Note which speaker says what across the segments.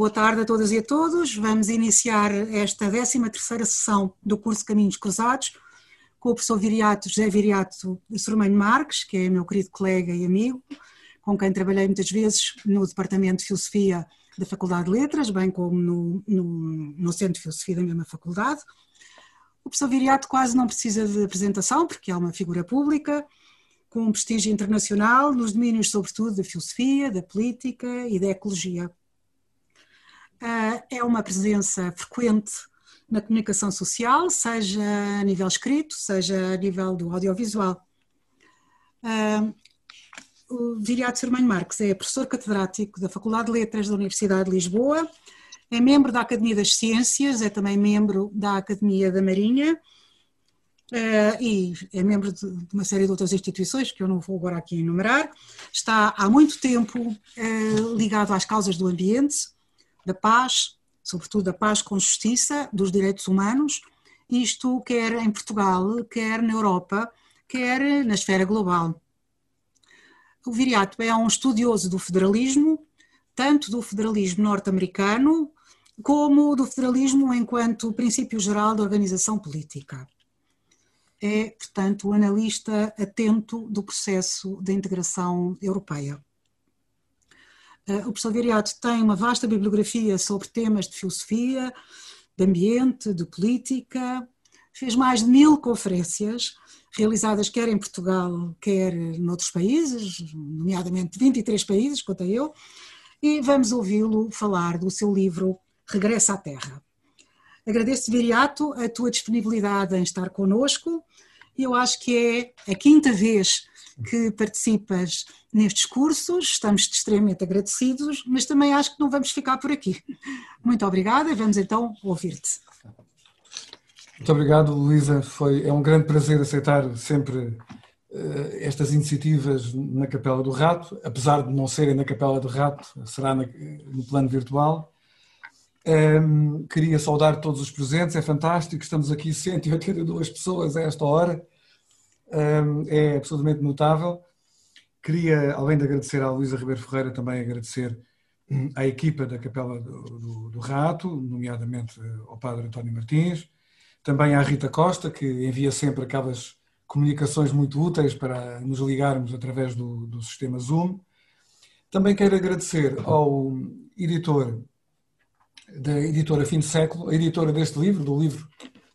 Speaker 1: Boa tarde a todas e a todos. Vamos iniciar esta 13ª sessão do curso Caminhos Cruzados com o professor Viriato, José Viriato Sormanho Marques, que é meu querido colega e amigo, com quem trabalhei muitas vezes no Departamento de Filosofia da Faculdade de Letras, bem como no, no, no Centro de Filosofia da mesma faculdade. O professor Viriato quase não precisa de apresentação, porque é uma figura pública, com um prestígio internacional nos domínios, sobretudo, da filosofia, da política e da ecologia. Ah, é uma presença frequente na comunicação social, seja a nível escrito, seja a nível do audiovisual. Ah, o Viriato Sermanho Marques é professor catedrático da Faculdade de Letras da Universidade de Lisboa, é membro da Academia das Ciências, é também membro da Academia da Marinha uh, e é membro de, uma série de outras instituições que eu não vou agora aqui enumerar. Está há muito tempo ligado às causas do ambiente, da paz, sobretudo da paz com justiça, dos direitos humanos, isto quer em Portugal, quer na Europa, quer na esfera global. O Viriato é um estudioso do federalismo, tanto do federalismo norte-americano, como do federalismo enquanto princípio geral da organização política. É, portanto, o analista atento do processo de integração europeia. Eh, o professor Viriato tem uma vasta bibliografia sobre temas de filosofia, de ambiente, de política, fez mais de mil conferências, realizadas quer em Portugal, quer noutros países, nomeadamente 23 países, quanto a eu, e vamos ouvi-lo falar do seu livro Regressa à Terra. Agradeço, Viriato, a tua disponibilidade em estar connosco. Eu acho que é a quinta vez que participas nestes cursos, estamos extremamente agradecidos, mas também acho que não vamos ficar por aqui. Muito obrigada vamos então ouvir-te.
Speaker 2: Muito obrigado, Luísa. Foi, é um grande prazer aceitar sempre uh, estas iniciativas na Capela do Rato, apesar de não serem na Capela do Rato, será na, no plano virtual. Um, queria saudar todos os presentes, é fantástico, estamos aqui 182 pessoas a esta hora, é absolutamente notável. Queria, além de agradecer à Luísa Ribeiro Ferreira, também agradecer hum, à equipa da Capela do, do, do Rato, nomeadamente ao Padre António Martins, também à Rita Costa, que envia sempre aquelas comunicações muito úteis para nos ligarmos através do, do sistema Zoom. Também quero agradecer ao editor da editora Fim de Século, a editora deste livro, do livro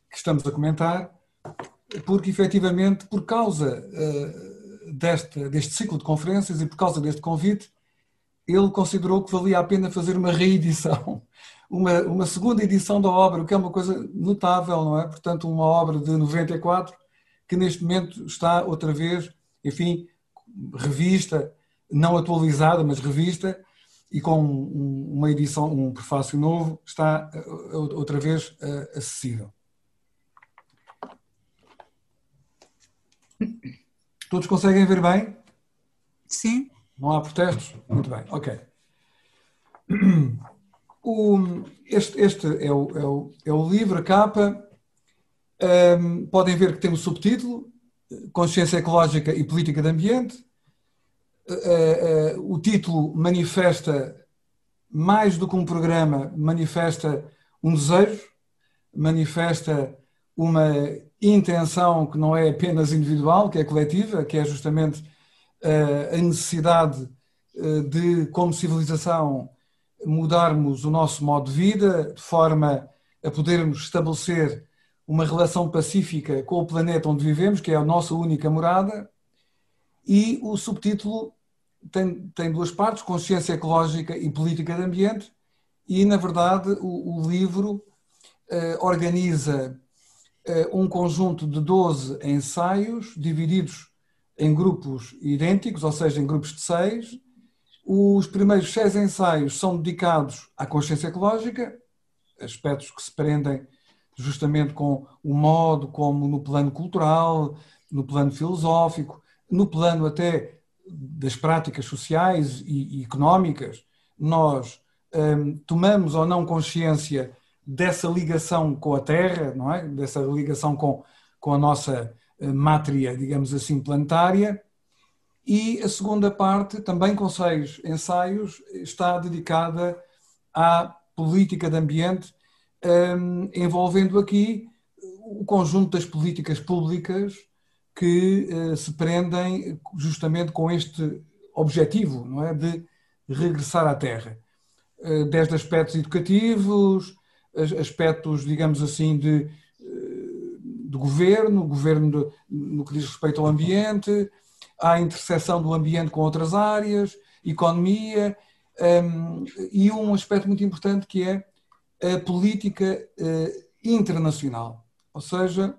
Speaker 2: que estamos a comentar, porque efetivamente, por causa uh, deste, deste ciclo de conferências e por causa deste convite, ele considerou que valia a pena fazer uma reedição, uma, uma segunda edição da obra, o que é uma coisa notável, não é? Portanto, uma obra de 94 que neste momento está outra vez, enfim, revista, não atualizada, mas revista, e com uma edição, um prefácio novo, está eh, outra vez eh, acessível. Todos conseguem ver bem?
Speaker 1: Sim.
Speaker 2: Não há protestos? Muito bem, ok. O, este este é, o, é, o, é o livro, a capa. Um, podem ver que tem o subtítulo: Consciência Ecológica e Política de Ambiente. Uh, uh, o título manifesta, mais do que um programa, manifesta um desejo, manifesta uma intenção que não é apenas individual, que é coletiva, que é justamente uh, a necessidade de, como civilização, mudarmos o nosso modo de vida de forma a podermos estabelecer uma relação pacífica com o planeta onde vivemos, que é a nossa única morada, e o subtítulo tem, tem duas partes, consciência ecológica e política de ambiente, e na verdade o, o livro eh, organiza eh, um conjunto de 12 ensaios divididos em grupos idênticos, ou seja, em grupos de seis, os primeiros seis ensaios são dedicados à consciência ecológica, aspectos que se prendem justamente com o modo como no plano cultural, no plano filosófico, no plano até das práticas sociais e, económicas, nós um, tomamos ou não consciência dessa ligação com a Terra, não é? Dessa ligação com, com a nossa uh, mátria, digamos assim, planetária, e a segunda parte, também com seis ensaios, está dedicada à política de ambiente, um, envolvendo aqui o conjunto das políticas públicas que uh, se prendem justamente com este objetivo, não é, de regressar à Terra, desde aspectos educativos, aspectos, digamos assim, de, uh, de governo, governo de, no que diz respeito ao ambiente, à interseção do ambiente com outras áreas, economia, um, e um aspecto muito importante que é a política internacional. Ou seja,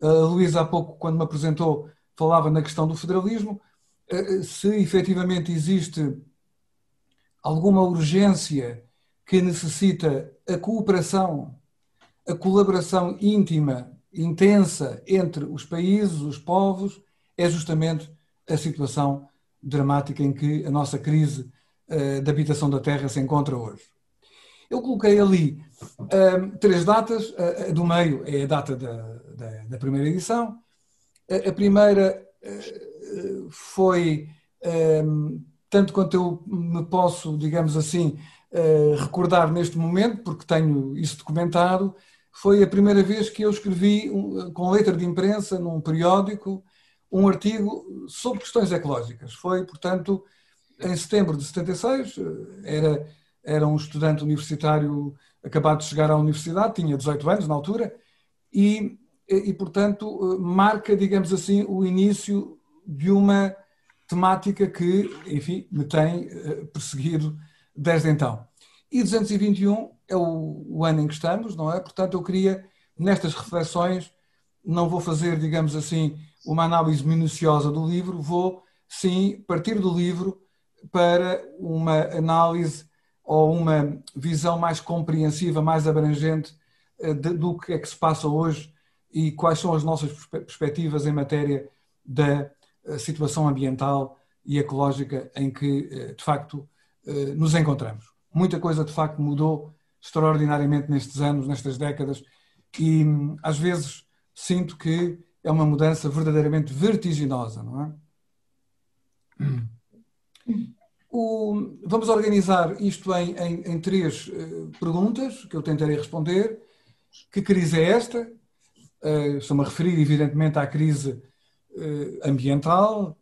Speaker 2: a Luísa há pouco, quando me apresentou, falava na questão do federalismo, eh, se efetivamente existe alguma urgência que necessita a cooperação, a colaboração íntima, intensa entre os países, os povos, é justamente a situação dramática em que a nossa crise uh, de habitação da terra se encontra hoje. Eu coloquei ali uh, três datas, uh, do meio é a data da, da, da primeira edição. A, a primeira foi, um, tanto quanto eu me posso, digamos assim, recordar neste momento, porque tenho isso documentado, foi a primeira vez que eu escrevi com letra de imprensa num periódico um artigo sobre questões ecológicas. Foi, portanto, em setembro de 76, era era um estudante universitário acabado de chegar à universidade, tinha 18 anos na altura, e, e portanto, marca, digamos assim, o início de uma temática que, enfim, me tem eh, perseguido desde então. E 221 é o, o ano em que estamos, não é? Portanto, eu queria, nestas reflexões, não vou fazer, digamos assim, uma análise minuciosa do livro, vou sim partir do livro para uma análise ou uma visão mais compreensiva, mais abrangente eh, do que é que se passa hoje e quais são as nossas perspectivas em matéria da eh, situação ambiental e ecológica em que, eh, de facto, nos encontramos. Muita coisa, de facto, mudou extraordinariamente nestes anos, nestas décadas, e hum, às vezes sinto que é uma mudança verdadeiramente vertiginosa, não é? O, vamos organizar isto em, em, em três uh, perguntas que eu tentarei responder. Que crise é esta? Uh, Estou-me a referir, evidentemente, à crise ambiental.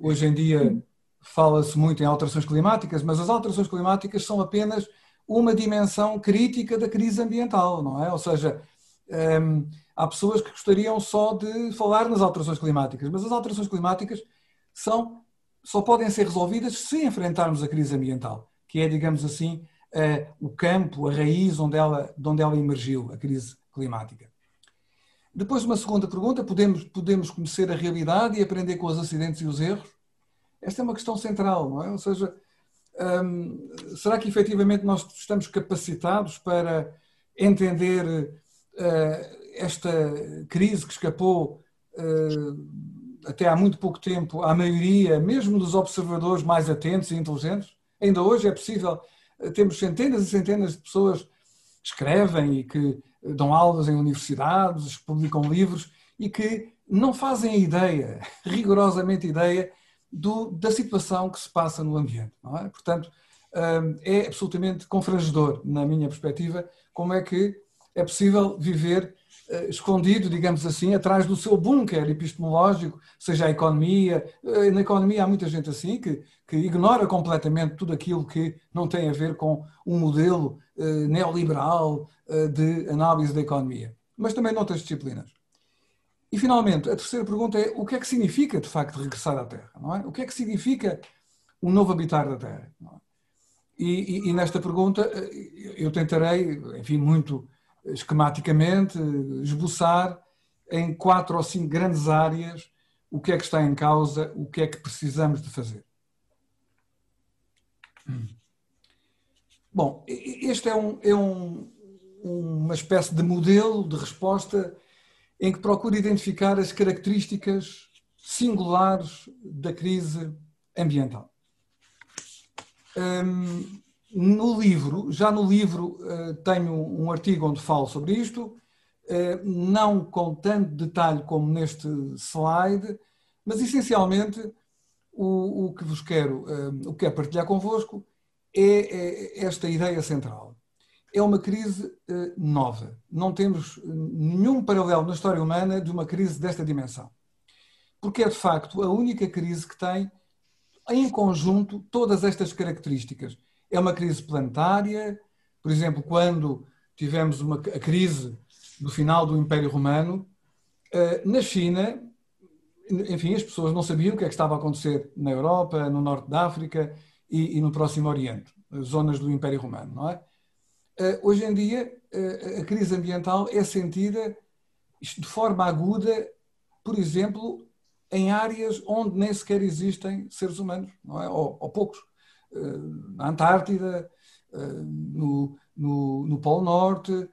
Speaker 2: Hoje em dia fala-se muito em alterações climáticas, mas as alterações climáticas são apenas uma dimensão crítica da crise ambiental, não é? Ou seja, um, ehm, há pessoas que gostariam só de falar nas alterações climáticas, mas as alterações climáticas são só podem ser resolvidas se enfrentarmos a crise ambiental, que é, digamos assim, o campo, a raiz onde ela, de onde ela emergiu, a crise climática. Depois, uma segunda pergunta: podemos, podemos conhecer a realidade e aprender com os acidentes e os erros? Esta é uma questão central, não é? Ou seja, hum, será que efetivamente nós estamos capacitados para entender uh, esta crise que escapou uh, até há muito pouco tempo, à maioria, mesmo dos observadores mais atentos e inteligentes. Ainda hoje é possível, eh, temos centenas e centenas de pessoas que escrevem e que dão aulas em universidades, publicam livros e que não fazem ideia, rigorosamente ideia, do, da situação que se passa no ambiente. É? Portanto, hum, é absolutamente confrangedor, na minha perspectiva, como é que é possível viver eh, escondido, digamos assim, atrás do seu bunker epistemológico, seja a economia. Eh, na economia há muita gente assim que, que ignora completamente tudo aquilo que não tem a ver com um modelo uh, neoliberal de análise da economia, mas também noutras disciplinas. E, finalmente, a terceira pergunta é o que é que significa, de facto, regressar à Terra? Não é? O que é que significa um novo habitar da Terra? É? E, e, e, nesta pergunta eu tentarei, enfim, muito esquematicamente, esboçar em quatro ou cinco grandes áreas o que é que está em causa, o que é que precisamos de fazer. Bom, este é, um, é um, uma espécie de modelo de resposta em que procura identificar as características singulares da crise ambiental. Hum, no livro, já no livro eh, tenho um artigo onde falo sobre isto, eh, não com tanto detalhe como neste slide, mas essencialmente o, o que vos quero, eh, o que quero partilhar convosco é, é esta ideia central. É uma crise eh, nova. Não temos nenhum paralelo na história humana de uma crise desta dimensão. Porque é, de facto, a única crise que tem, em conjunto, todas estas características. É uma crise planetária, por exemplo, quando tivemos uma, a crise do final do Império Romano, eh, na China, enfim, as pessoas não sabiam o que é que estava a acontecer na Europa, no norte da África e, e no Próximo Oriente, zonas do Império Romano, não é? Eh, hoje em dia, eh, a crise ambiental é sentida de forma aguda, por exemplo, em áreas onde nem sequer existem seres humanos, não é? ou, ou poucos. Na Antártida, no, no, no Polo Norte,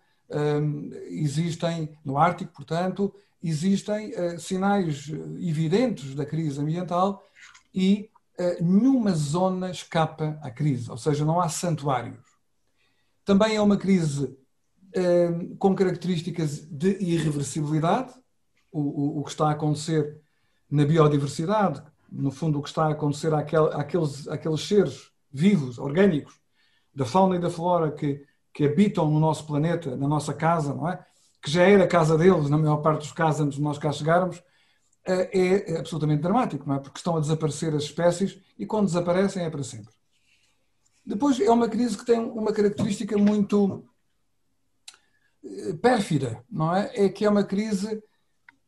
Speaker 2: existem, no Ártico, portanto, existem sinais evidentes da crise ambiental e nenhuma zona escapa à crise, ou seja, não há santuários. Também é uma crise uh, com características de irreversibilidade, o, o, o, que está a acontecer na biodiversidade, no fundo, o que está a acontecer àquel, àqueles, àqueles seres vivos, orgânicos, da fauna e da flora que, que habitam no nosso planeta, na nossa casa, não é? que já era a casa deles, na maior parte dos casos, antes de nós cá chegarmos, eh, é absolutamente dramático, não é? Porque estão a desaparecer as espécies e quando desaparecem é para sempre. Depois é uma crise que tem uma característica muito eh, pérfida, não é? É que é uma crise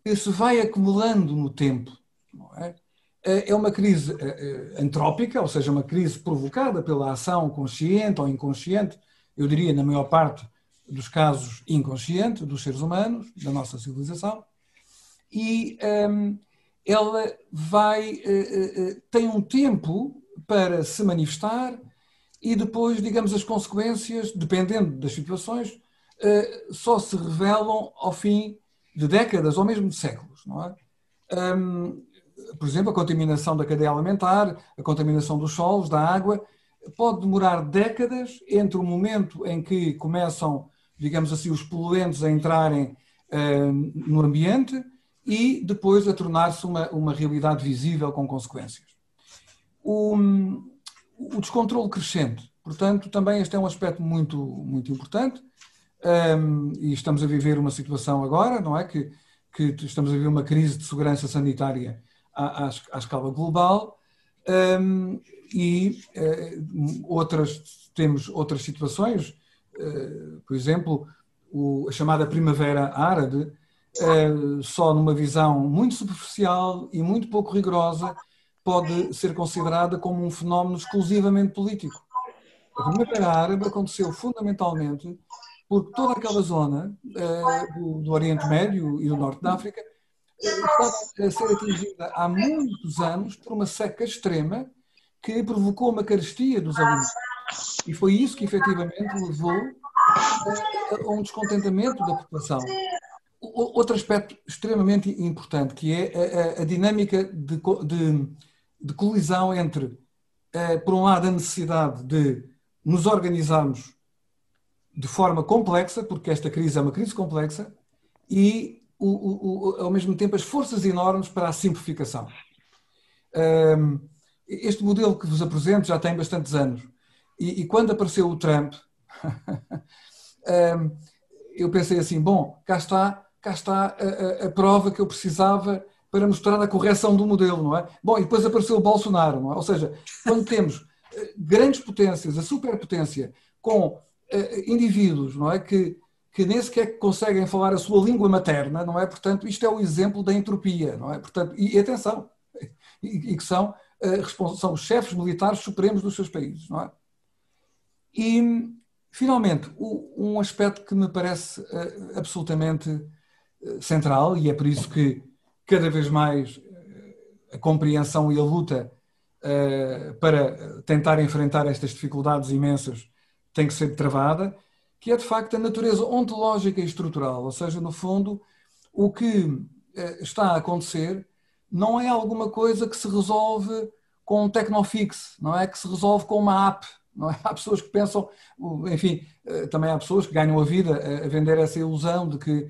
Speaker 2: que se vai acumulando no tempo, não é? Eh, é uma crise antrópica, ou seja, uma crise provocada pela ação consciente ou inconsciente, eu diria na maior parte dos casos inconscientes dos seres humanos, da nossa civilização, e um, ela vai, tem um tempo para se manifestar e depois, digamos, as consequências, dependendo das situações, uh, só se revelam ao fim de décadas ou mesmo de séculos, não é? Por exemplo, a contaminação da cadeia alimentar, a contaminação dos solos, da água, pode demorar décadas entre o momento em que começam digamos assim, os poluentes a entrarem no ambiente e depois a tornar-se uma, uma realidade visível com consequências. O, o descontrole crescente, portanto, também este é um aspecto muito, muito importante. Um, e estamos a viver uma situação agora, não é? Que, que estamos a viver uma crise de segurança sanitária à, à, à escala global. Um, e uh, outras, temos outras situações eh, por exemplo, a chamada Primavera Árabe, eh, só numa visão muito superficial e muito pouco rigorosa, pode ser considerada como um fenómeno exclusivamente político. A Primavera Árabe aconteceu fundamentalmente porque toda aquela zona eh, do, Oriente Médio e do Norte da África estava a ser atingida há muitos anos por uma seca extrema que provocou uma carestia dos alimentos. E foi isso que efetivamente levou a um descontentamento da população. Outro aspecto extremamente importante, que é a, a dinâmica de, de, de, colisão entre, eh, por um lado, a necessidade de nos organizarmos de forma complexa, porque esta crise é uma crise complexa, e, o, o, ao mesmo tempo, as forças enormes para a simplificação. Este modelo que vos apresento já tem bastantes anos e, e quando apareceu o Trump, eu pensei assim, bom, cá está, cá está a, a, a, prova que eu precisava para mostrar a correção do modelo, não é? Bom, e depois apareceu o Bolsonaro, não é? Ou seja, quando temos eh, grandes potências, a superpotência, com uh, indivíduos, não é? Que, que nem sequer conseguem falar a sua língua materna, não é? Portanto, isto é o exemplo da entropia, não é? Portanto, e, e atenção, e, e que são, uh, são os chefes militares supremos dos seus países, não é? E, finalmente, um aspecto que me parece eh, absolutamente eh, central, e é por isso que cada vez mais eh, a compreensão e a luta para tentar enfrentar estas dificuldades imensas tem que ser travada, que é de facto a natureza ontológica e estrutural, ou seja, no fundo, o que está a acontecer não é alguma coisa que se resolve com um tecnofix, não é que se resolve com uma app, não é? Há pessoas que pensam, enfim, também há pessoas que ganham a vida a vender essa ilusão de que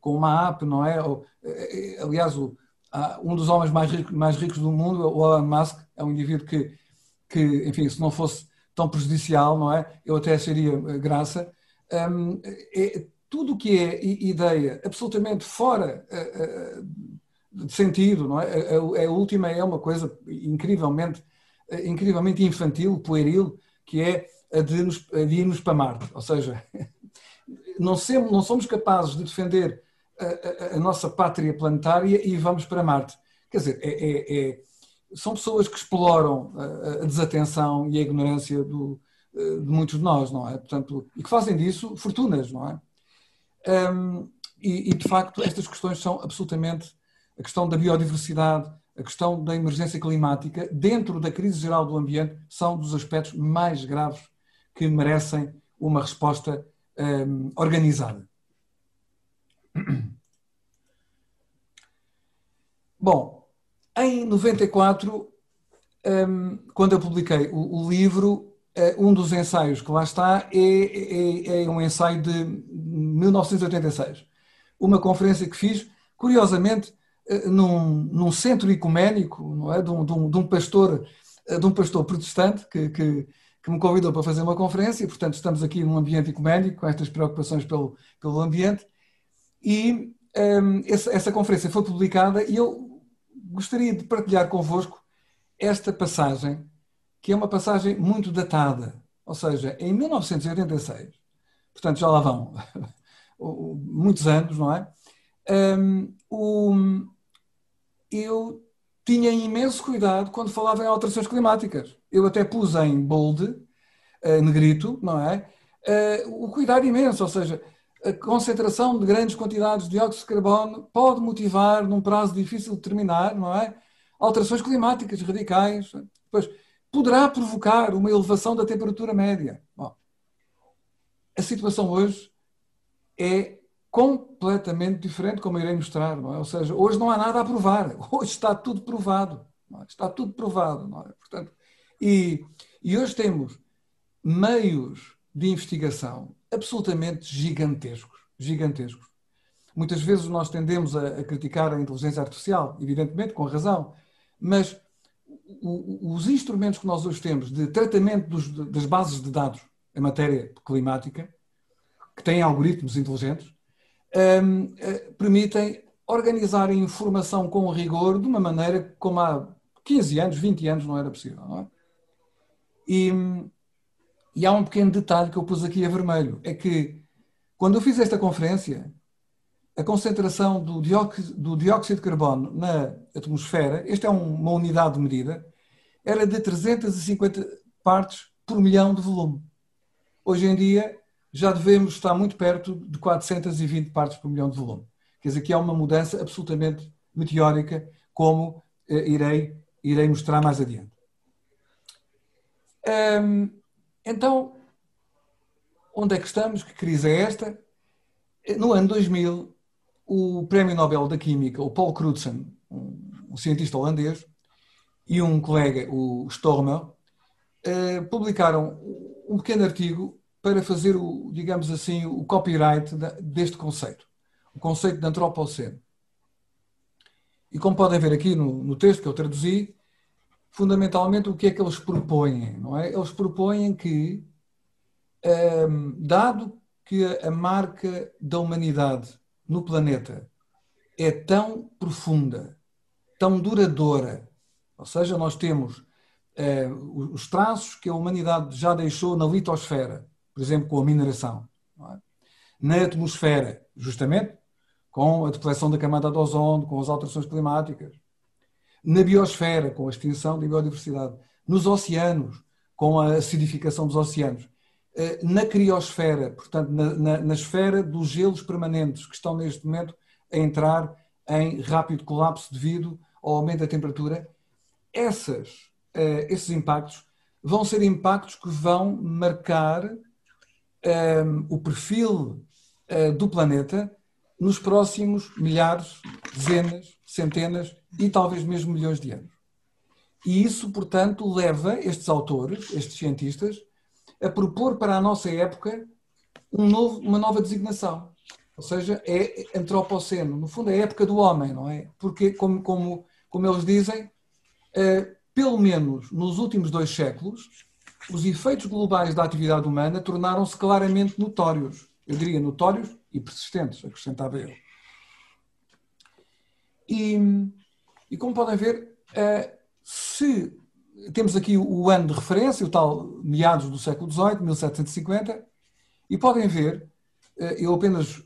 Speaker 2: com uma app, não é? Eh, aliás, um dos homens mais ricos, mais ricos do mundo, o Elon Musk, é um indivíduo que, que, enfim, se não fosse tão prejudicial, não é? Eu até acharia graça. É, tudo o que é ideia absolutamente fora de sentido, não é? A, a, última é uma coisa incrivelmente, incrivelmente infantil, pueril, que é a de, nos, a de irmos para Marte. Ou seja, não, não somos capazes de defender a, a, nossa pátria planetária e vamos para Marte. Quer dizer, é, é, é, são pessoas que exploram a, desatenção e a ignorância do, de muitos de nós, não é? Portanto, e que fazem disso fortunas, não é? Um, e, e, de facto, estas questões são absolutamente a questão da biodiversidade, a questão da emergência climática, dentro da crise geral do ambiente, são dos aspectos mais graves que merecem uma resposta um, organizada. Bom, em 94, um, quando eu publiquei o, o livro, eh, um dos ensaios que lá está é, é, é, um ensaio de 1986. Uma conferência que fiz, curiosamente, eh, num, num centro ecuménico, não é? de, um, de, um, de um pastor, eh, de um pastor protestante que, que, que, me convidou para fazer uma conferência, portanto estamos aqui num ambiente ecuménico, com estas preocupações pelo, pelo ambiente, e um, essa, essa conferência foi publicada e eu gostaria de partilhar convosco esta passagem que é uma passagem muito datada. Ou seja, em 1986, portanto já lá vão muitos anos, não é? Um, eu tinha imenso cuidado quando falava em alterações climáticas. Eu até pus em bold, uh, negrito, não é? Uh, o cuidado imenso, ou seja, a concentração de grandes quantidades de dióxido de carbono pode motivar, num prazo difícil de determinar, não é? Alterações climáticas radicais. Depois, poderá provocar uma elevação da temperatura média. Bom, a situação hoje é completamente diferente, como irei mostrar. É? Ou seja, hoje não há nada a provar. Hoje está tudo provado. É? Está tudo provado. É? Portanto, e, e hoje temos meios de investigação absolutamente gigantescos. Gigantescos. Muitas vezes nós tendemos a, a criticar a inteligência artificial, evidentemente, com razão, mas os instrumentos que nós hoje temos de tratamento dos, das bases de dados em matéria climática, que têm algoritmos inteligentes, permitem organizar a informação com rigor de uma maneira como há 15 anos, 20 anos não era possível. Não é? e, e há um pequeno detalhe que eu pus aqui a vermelho: é que quando eu fiz esta conferência, a concentração do dióxido, do dióxido de carbono na atmosfera, esta é uma unidade de medida, era de 350 partes por milhão de volume. Hoje em dia já devemos estar muito perto de 420 partes por milhão de volume. Quer dizer, que é uma mudança absolutamente meteórica, como eh, irei, irei mostrar mais adiante. Então, onde é que estamos? Que crise é esta? No ano 2000, o Prémio Nobel da Química, o Paul Crutzen, um, cientista holandês, e um colega, o Stormer, uh, publicaram um pequeno artigo para fazer, o, digamos assim, o copyright deste conceito, o conceito de antropoceno. E como podem ver aqui no, no texto que eu traduzi, fundamentalmente o que é que eles propõem, não é? Eles propõem que, um, ehm, dado que a marca da humanidade no planeta é tão profunda, tão duradoura, ou seja, nós temos eh, os traços que a humanidade já deixou na litosfera, por exemplo, com a mineração, é? na atmosfera, justamente com a depleção da camada de ozono, com as alterações climáticas, na biosfera, com a extinção da biodiversidade, nos oceanos, com a acidificação dos oceanos, eh, na criosfera, portanto, na, na, na, esfera dos gelos permanentes que estão neste momento a entrar em rápido colapso devido ao aumento da temperatura, essas, uh, esses impactos vão ser impactos que vão marcar um, ehm, o perfil uh, do planeta nos próximos milhares, dezenas, centenas e talvez mesmo milhões de anos. E isso, portanto, leva estes autores, estes cientistas, a propor para a nossa época um novo, uma nova designação. Ou seja, é antropoceno. No fundo, é a época do homem, não é? Porque, como, como, como eles dizem, uh, pelo menos nos últimos dois séculos, os efeitos globais da atividade humana tornaram-se claramente notórios. Eu diria notórios e persistentes, acrescentava eu. E, e como podem ver, eh, se temos aqui o ano de referência, o tal meados do século XVIII, 1750, e podem ver, eh, eu apenas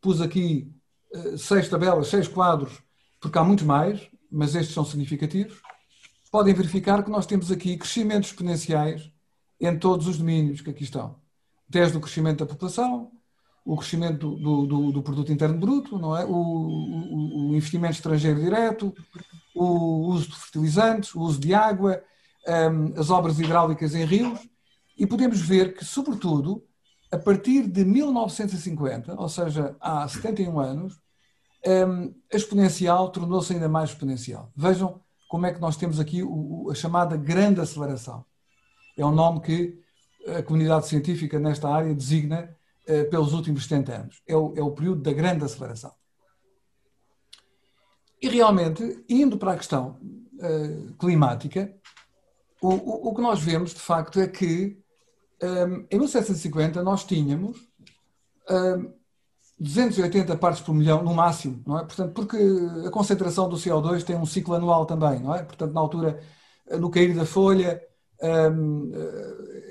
Speaker 2: pus aqui eh, seis tabelas, seis quadros, porque há muitos mais, mas estes são significativos. Podem verificar que nós temos aqui crescimentos exponenciais em todos os domínios que aqui estão. Desde o crescimento da população, o crescimento do, do, do produto interno bruto, não é? O, o, o, investimento estrangeiro direto, o uso de fertilizantes, o uso de água, um, as obras hidráulicas em rios, e podemos ver que, sobretudo, a partir de 1950, ou seja, há 71 anos, um, a exponencial tornou-se ainda mais exponencial. Vejam como é que nós temos aqui o, a chamada grande aceleração. É um nome que a comunidade científica nesta área designa uh, pelos últimos 70 anos. É o, é o período da grande aceleração. E realmente, indo para a questão uh, climática, o, o, o, que nós vemos, de facto, é que um, em 1750 nós tínhamos 280 partes por milhão no máximo, não é? Portanto, porque a concentração do CO2 tem um ciclo anual também, não é? Portanto, na altura, no cair da folha, um,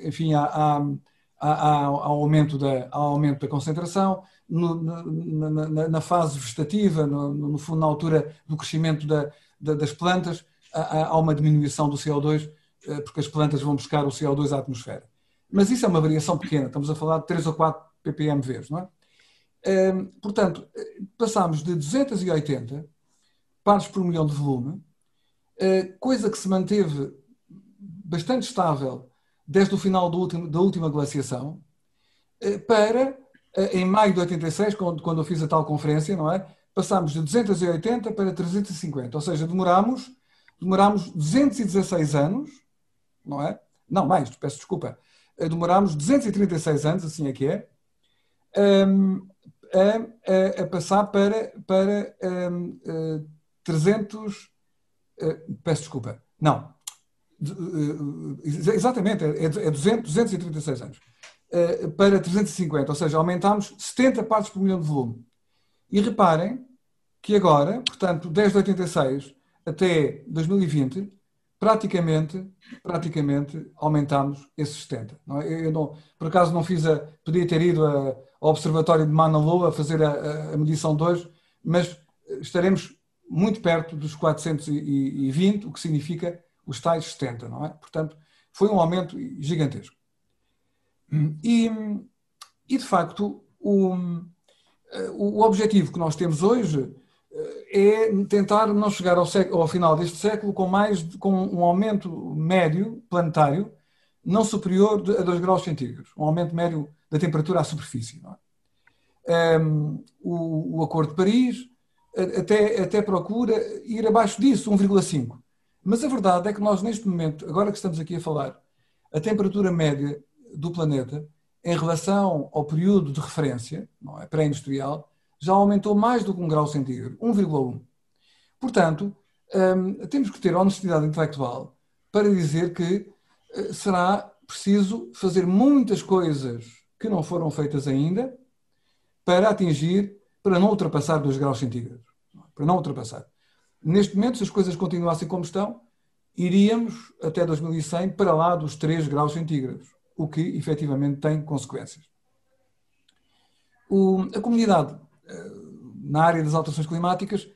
Speaker 2: enfim, há, há, há, há, aumento da, há aumento da concentração, no, na, na, na, fase vegetativa, no, no, fundo, na altura do crescimento da, da, das plantas, há, há, uma diminuição do CO2, eh, porque as plantas vão buscar o CO2 à atmosfera. Mas isso é uma variação pequena, estamos a falar de 3 ou 4 ppmv, não é? Portanto, passámos de 280 pares por milhão de volume, uh, coisa que se manteve bastante estável desde o final último, da última glaciação, uh, para eh, em maio de 86, quando, quando eu fiz a tal conferência, não é? Passámos de 280 para 350, ou seja, demorámos, demorámos 216 anos, não é? Não, mais, peço desculpa. Demorámos 236 anos, assim é que é, um, a, a, a, passar para, para um, uh, 300. Uh, peço desculpa. Não. Uh, exatamente, é, é 200, 236 anos. Eh, para 350, ou seja, aumentámos 70 partes por milhão de volume. E reparem que agora, portanto, desde 86 até 2020, praticamente, praticamente aumentámos esses 70. Não é? Eu não, por acaso não fiz a, podia ter ido ao Observatório de Mauna Loa a fazer a, a, medição de hoje, mas estaremos muito perto dos 420, o que significa os tais 70, não é? Portanto, foi um aumento gigantesco. E, e de facto, o, o objetivo que nós temos hoje eh, é tentar não chegar ao, século, ao final deste século com mais com um aumento médio planetário não superior a 2 graus centígrados, um aumento médio da temperatura à superfície. É? Um, o, o, Acordo de Paris até, até procura ir abaixo disso, 1,5. Mas a verdade é que nós, neste momento, agora que estamos aqui a falar, a temperatura média do planeta em relação ao período de referência, não é, pré-industrial, já aumentou mais do que um grau centígrado, 1,1. Portanto, hum, temos que ter honestidade intelectual para dizer que uh, será preciso fazer muitas coisas que não foram feitas ainda para atingir, para não ultrapassar 2 graus centígrados. Para não ultrapassar. Neste momento, se as coisas continuassem como estão, iríamos até 2100 para lá dos 3 graus centígrados o que efetivamente tem consequências. O, a comunidade eh, na área das alterações climáticas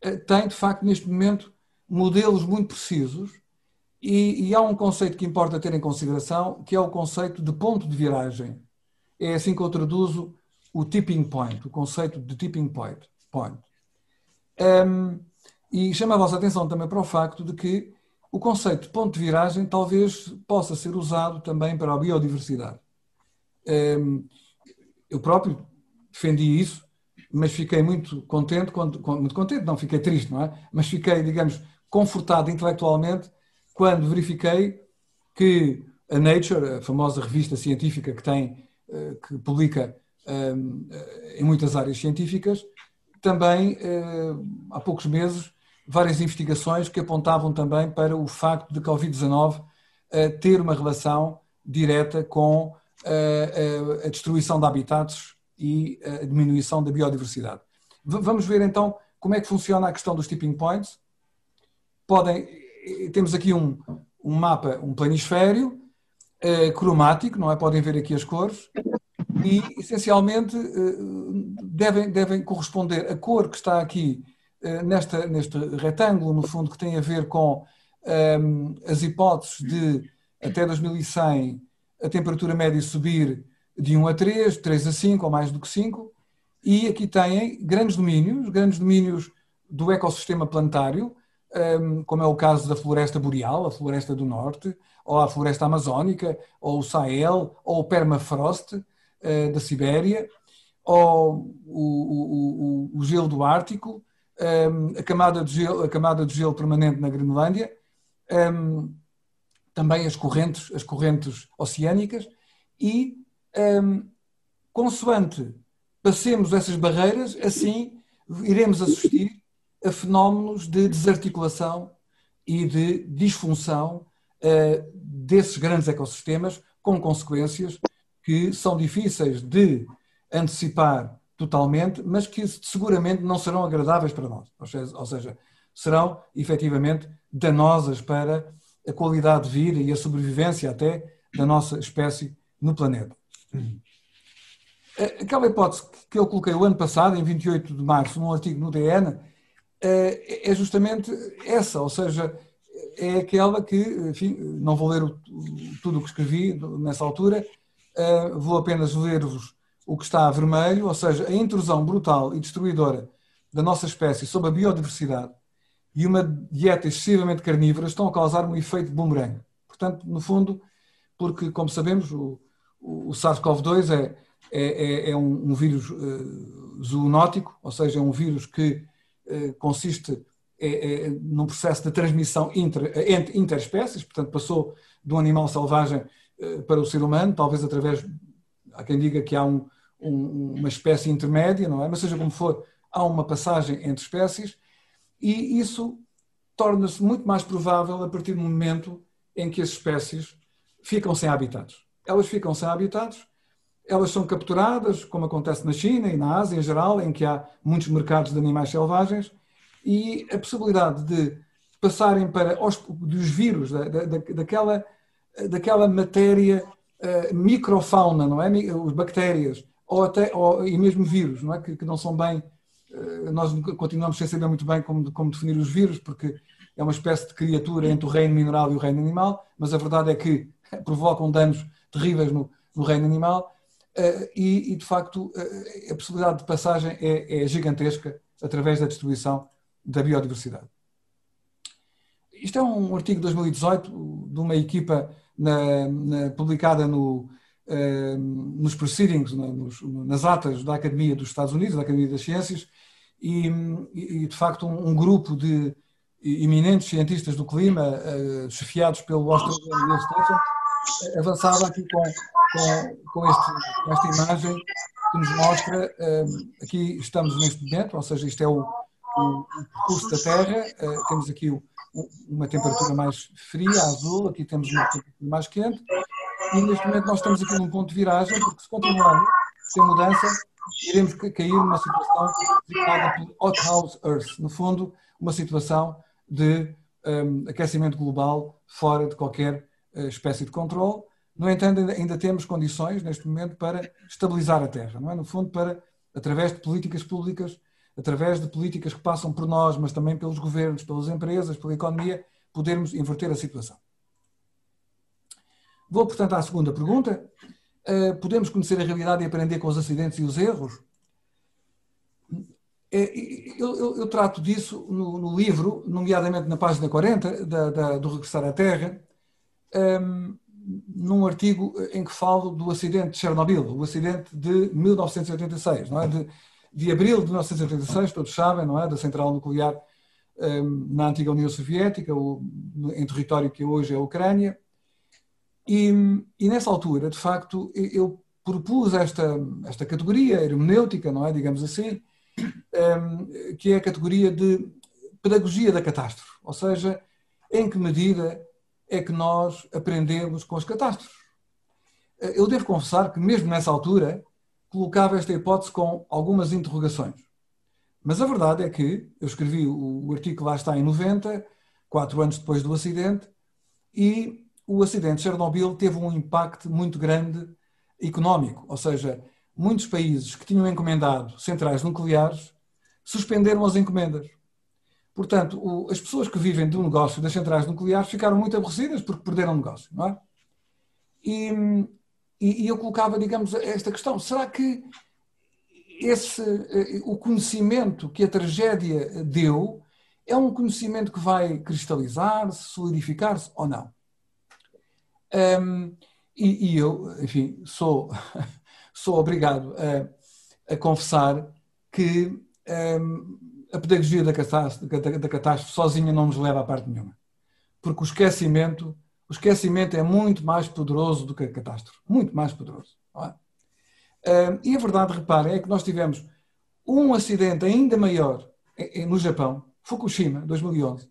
Speaker 2: eh, tem, de facto, neste momento, modelos muito precisos e, e, há um conceito que importa ter em consideração, que é o conceito de ponto de viragem. É assim que eu traduzo o tipping point, o conceito de tipping point. point. Um, e chamo a vossa atenção também para o facto de que o conceito de ponto de viragem talvez possa ser usado também para a biodiversidade. Ehm, eu próprio defendi isso, mas fiquei muito contente, quando, muito contente, não fiquei triste, não é? Mas fiquei, digamos, confortado intelectualmente quando verifiquei que a Nature, a famosa revista científica que tem, eh, que publica ehm, eh, em muitas áreas científicas, também eh, há poucos meses várias investigações que apontavam também para o facto de que a Covid-19 ter uma relação direta com a destruição de habitats e a diminuição da biodiversidade. Vamos ver então como é que funciona a questão dos tipping points. Podem, temos aqui um, um mapa, um planisfério cromático, não é? Podem ver aqui as cores e essencialmente devem, devem corresponder a cor que está aqui nesta, neste retângulo, no fundo, que tem a ver com um, as hipóteses de até 2100 a temperatura média subir de 1 a 3, 3 a 5 ou mais do que 5, e aqui têm grandes domínios, grandes domínios do ecossistema planetário, um, como é o caso da floresta boreal, a floresta do norte, ou a floresta amazónica, ou o Sahel, ou o permafrost uh, da Sibéria, ou o, o, o, o gelo do Ártico, um, a, camada de gelo, a camada de gelo permanente na Groenlândia, um, também as correntes, as correntes oceânicas e, um, consoante passemos essas barreiras, assim iremos assistir a fenómenos de desarticulação e de disfunção uh, desses grandes ecossistemas, com consequências que são difíceis de antecipar totalmente, mas que seguramente não serão agradáveis para nós. Ou seja, serão efetivamente danosas para a qualidade de vida e a sobrevivência até da nossa espécie no planeta. Aquela hipótese que eu coloquei o ano passado, em 28 de março, num artigo no DN, eh, é justamente essa, ou seja, é aquela que, enfim, não vou ler tudo o que escrevi nessa altura, eh, vou apenas ler-vos o que está a vermelho, ou seja, a intrusão brutal e destruidora da nossa espécie sobre a biodiversidade e uma dieta excessivamente carnívora estão a causar um efeito boomerang. Portanto, no fundo, porque, como sabemos, o, o SARS-CoV-2 é, é, é, é um, um, vírus uh, zoonótico, ou seja, é um vírus que uh, consiste é, é, num processo de transmissão inter, entre interespécies, portanto, passou de um animal selvagem uh, para o ser humano, talvez através, há quem diga que há um, um, uma espécie intermédia, não é? Mas seja como for, há uma passagem entre espécies e isso torna-se muito mais provável a partir do momento em que as espécies ficam sem habitats. Elas ficam sem habitats, elas são capturadas, como acontece na China e na Ásia em geral, em que há muitos mercados de animais selvagens, e a possibilidade de passarem para os, dos vírus, da, da, daquela, daquela matéria uh, microfauna, não é? As bactérias, ou até, ou, e mesmo vírus, não é? Que, que não são bem eh, nós continuamos sem saber muito bem como, como, definir os vírus, porque é uma espécie de criatura entre o reino mineral e o reino animal, mas a verdade é que provocam danos terríveis no, no reino animal eh, e, e, de facto, eh, a possibilidade de passagem é, é, gigantesca através da destruição da biodiversidade. Isto é um artigo de 2018 de uma equipa na, na, publicada no, nos proceedings, nos, nas atas da Academia dos Estados Unidos, da Academia das Ciências, e, e de facto um, um, grupo de eminentes cientistas do clima, uh, chefiados pelo Australian Neil avançava aqui com, com, com, este, com, esta imagem que nos mostra, uh, aqui estamos neste momento, ou seja, isto é o, o, percurso da Terra, uh, temos aqui o, uma temperatura mais fria, azul, aqui temos uma temperatura mais quente, e neste momento nós estamos aqui num ponto de viragem, porque se continuarmos sem mudança, iremos cair numa situação designada por hothouse Earth, no fundo, uma situação de um, aquecimento global fora de qualquer espécie de controle. No entanto, ainda, temos condições neste momento para estabilizar a Terra, não é? No fundo, para, através de políticas públicas, através de políticas que passam por nós, mas também pelos governos, pelas empresas, pela economia, podermos inverter a situação. Vou, portanto, à segunda pergunta. Uh, podemos conhecer a realidade e aprender com os acidentes e os erros? É, eu, eu, eu, trato disso no, no, livro, nomeadamente na página 40 da, da, do Regressar à Terra, um, ehm, num artigo em que falo do acidente de Chernobyl, o acidente de 1986, não é? De, de abril de 1986, todos sabem, não é? Da central nuclear um, ehm, na antiga União Soviética, o, em território que hoje é a Ucrânia. E, e, nessa altura, de facto, eu propus esta, esta categoria hermenêutica, não é? Digamos assim, um, que é a categoria de pedagogia da catástrofe. Ou seja, em que medida é que nós aprendemos com as catástrofes? Eu devo confessar que, mesmo nessa altura, colocava esta hipótese com algumas interrogações. Mas a verdade é que eu escrevi o, artigo lá está em 90, quatro anos depois do acidente, e o acidente de Chernobyl teve um impacto muito grande económico, ou seja, muitos países que tinham encomendado centrais nucleares suspenderam as encomendas. Portanto, o, as pessoas que vivem do negócio das centrais nucleares ficaram muito aborrecidas porque perderam o negócio, não é? E, e, e eu colocava, digamos, esta questão: será que esse, eh, o conhecimento que a tragédia deu é um conhecimento que vai cristalizar-se, solidificar-se ou não? Um, e, e, eu, enfim, sou, sou obrigado a, a confessar que um, a pedagogia da catástrofe, da, catástrofe sozinha não nos leva a parte nenhuma. Porque o esquecimento, o esquecimento é muito mais poderoso do que a catástrofe. Muito mais poderoso. É? e a verdade, reparem, é que nós tivemos um acidente ainda maior no Japão, Fukushima, 2011.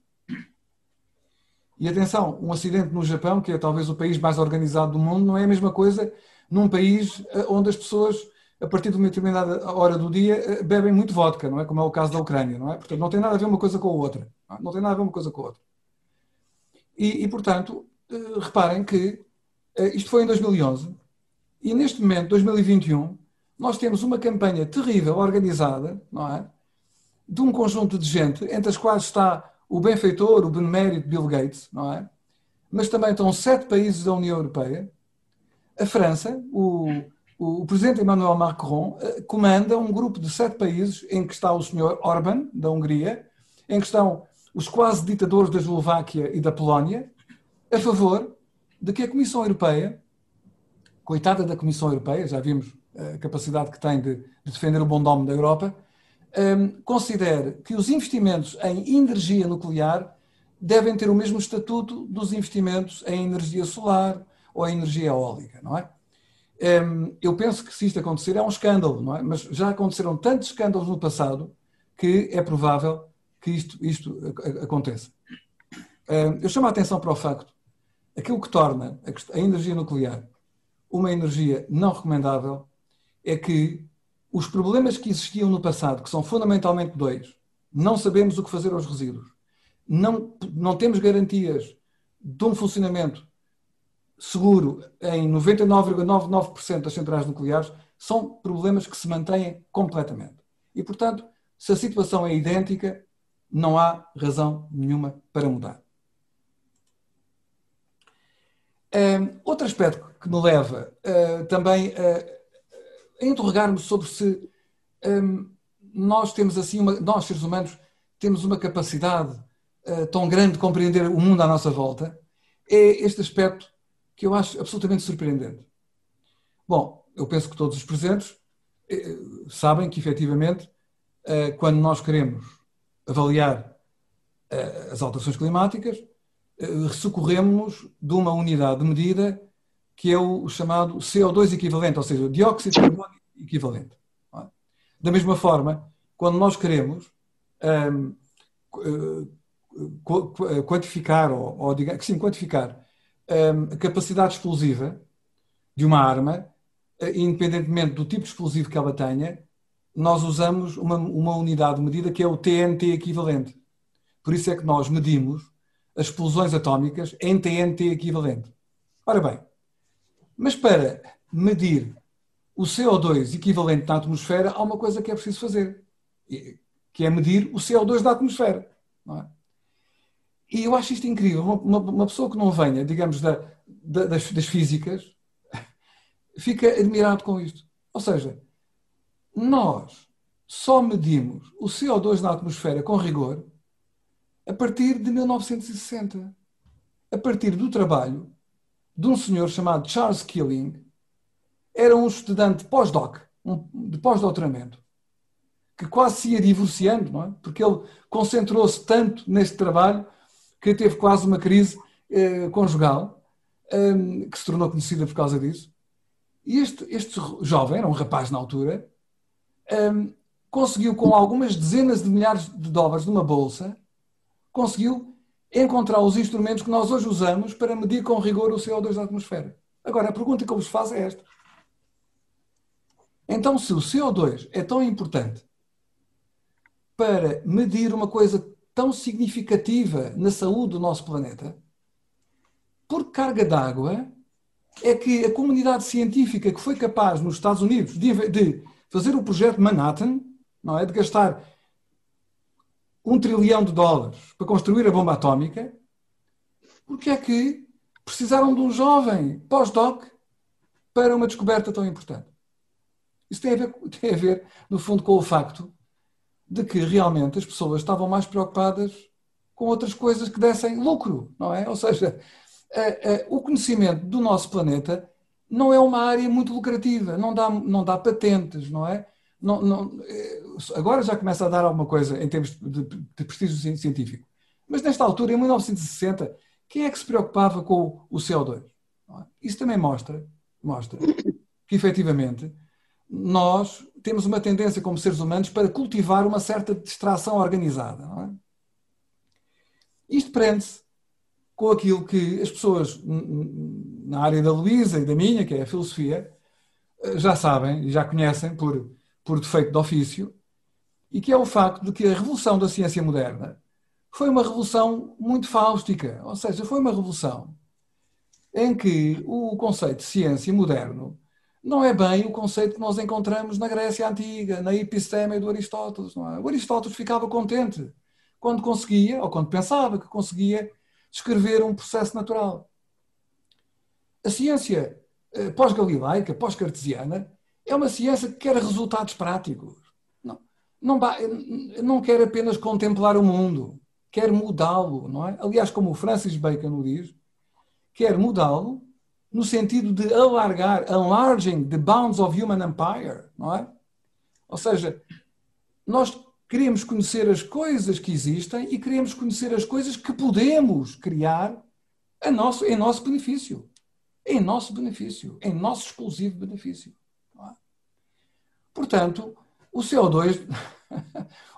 Speaker 2: E atenção, um acidente no Japão, que é talvez o país mais organizado do mundo, não é a mesma coisa num país eh, onde as pessoas a partir de uma determinada hora do dia, eh, bebem muito vodka, não é? Como é o caso da Ucrânia, não é? Portanto, não tem nada a ver uma coisa com a outra. Não, é? não tem nada a ver uma coisa com a outra. E, e portanto, eh, reparem que eh, isto foi em 2011 e neste momento, 2021, nós temos uma campanha terrível organizada, não é? De um conjunto de gente, entre as quais está o benfeitor, o benemérito Bill Gates, não é? Mas também estão sete países da União Europeia, a França, o, o presidente Emmanuel Macron eh, comanda um grupo de sete países em que está o senhor Orban, da Hungria, em que estão os quase ditadores da Eslováquia e da Polónia, a favor de que a Comissão Europeia, coitada da Comissão Europeia, já vimos a capacidade que tem de, defender o bom nome da Europa, ehm, considere que os investimentos em energia nuclear devem ter o mesmo estatuto dos investimentos em energia solar ou em energia eólica, não é? Eu penso que se isto acontecer é um escândalo, não é? Mas já aconteceram tantos escândalos no passado que é provável que isto, isto aconteça. Eu chamo a atenção para o facto, aquilo que torna a energia nuclear uma energia não recomendável é que os problemas que existiam no passado, que são fundamentalmente dois, não sabemos o que fazer aos resíduos, não, não temos garantias de um funcionamento seguro em 99,99% das centrais nucleares, são problemas que se mantêm completamente. E, portanto, se a situação é idêntica, não há razão nenhuma para mudar. Um, outro aspecto que me leva uh, também uh, a interrogar-me sobre se um, nós temos assim, uma, nós seres humanos, temos uma capacidade uh, tão grande de compreender o mundo à nossa volta, é este aspecto que eu acho absolutamente surpreendente. Bom, eu penso que todos os presentes eh, sabem que, efetivamente, eh, quando nós queremos avaliar eh, as alterações climáticas, socorremos de uma unidade de medida que é o chamado CO2 equivalente, ou seja, dióxido de carbono equivalente. É? Da mesma forma, quando nós queremos um, quantificar, ou, ou digamos, sim, quantificar a capacidade explosiva de uma arma, eh, independentemente do tipo de explosivo que ela tenha, nós usamos uma, uma unidade de medida que é o TNT equivalente. Por isso é que nós medimos as explosões atómicas em TNT equivalente. Ora bem, mas para medir o CO2 equivalente na atmosfera, há uma coisa que é preciso fazer, que é medir o CO2 da atmosfera. É? E eu acho isto incrível. Uma, uma pessoa que não venha, digamos, da, da, das, das físicas, fica admirado com isto. Ou seja, nós só medimos o CO2 na atmosfera com rigor a partir de 1960. A partir do trabalho de um senhor chamado Charles Killing, era um estudante pós-doc, um, de pós-doutoramento, que quase se ia divorciando, não é? porque ele concentrou-se tanto neste trabalho que teve quase uma crise eh, conjugal, um, que se tornou conhecida por causa disso. E este, este jovem, era um rapaz na altura, um, conseguiu com algumas dezenas de milhares de dólares numa bolsa, conseguiu encontrar os instrumentos que nós hoje usamos para medir com rigor o CO2 da atmosfera. Agora, a pergunta que eu vos faço é esta. Então, se o CO2 é tão importante para medir uma coisa tão significativa na saúde do nosso planeta, por carga d'água é que a comunidade científica que foi capaz nos Estados Unidos de, de fazer o projeto Manhattan, não é, de gastar um trilhão de dólares para construir a bomba atómica, porque é que precisaram de um jovem pós-doc para uma descoberta tão importante? Isso tem a, ver, tem a ver, no fundo, com o facto de que realmente as pessoas estavam mais preocupadas com outras coisas que dessem lucro, não é? Ou seja, o conhecimento do nosso planeta não é uma área muito lucrativa, não dá, não dá patentes, não é? Não, não, eh, agora já começa a dar alguma coisa em termos de, de prestígio científico. Mas nesta altura, em 1960, quem é que se preocupava com o CO2? É? Isso também mostra, mostra que efetivamente nós temos uma tendência como seres humanos para cultivar uma certa distração organizada. É? Isto prende-se com aquilo que as pessoas na área da Luísa e da minha, que é a filosofia, eh, já sabem e já conhecem por, por defeito de ofício, e que é o facto de que a revolução da ciência moderna foi uma revolução muito fáustica, ou seja, foi uma revolução em que o conceito de ciência moderno não é bem o conceito que nós encontramos na Grécia Antiga, na episteme do Aristóteles. É? O Aristóteles ficava contente quando conseguia, ou quando pensava que conseguia, descrever um processo natural. A ciência eh, pós-galilaica, pós-cartesiana, é uma ciência que quer resultados práticos. Não, não, não quer apenas contemplar o mundo, quer mudá-lo, não é? Aliás, como o Francis Bacon o diz, quer mudá-lo no sentido de alargar, enlarging the bounds of human empire, não é? Ou seja, nós queremos conhecer as coisas que existem e queremos conhecer as coisas que podemos criar a nosso, em nosso benefício. Em nosso benefício, em nosso exclusivo benefício. É? Portanto, o CO2,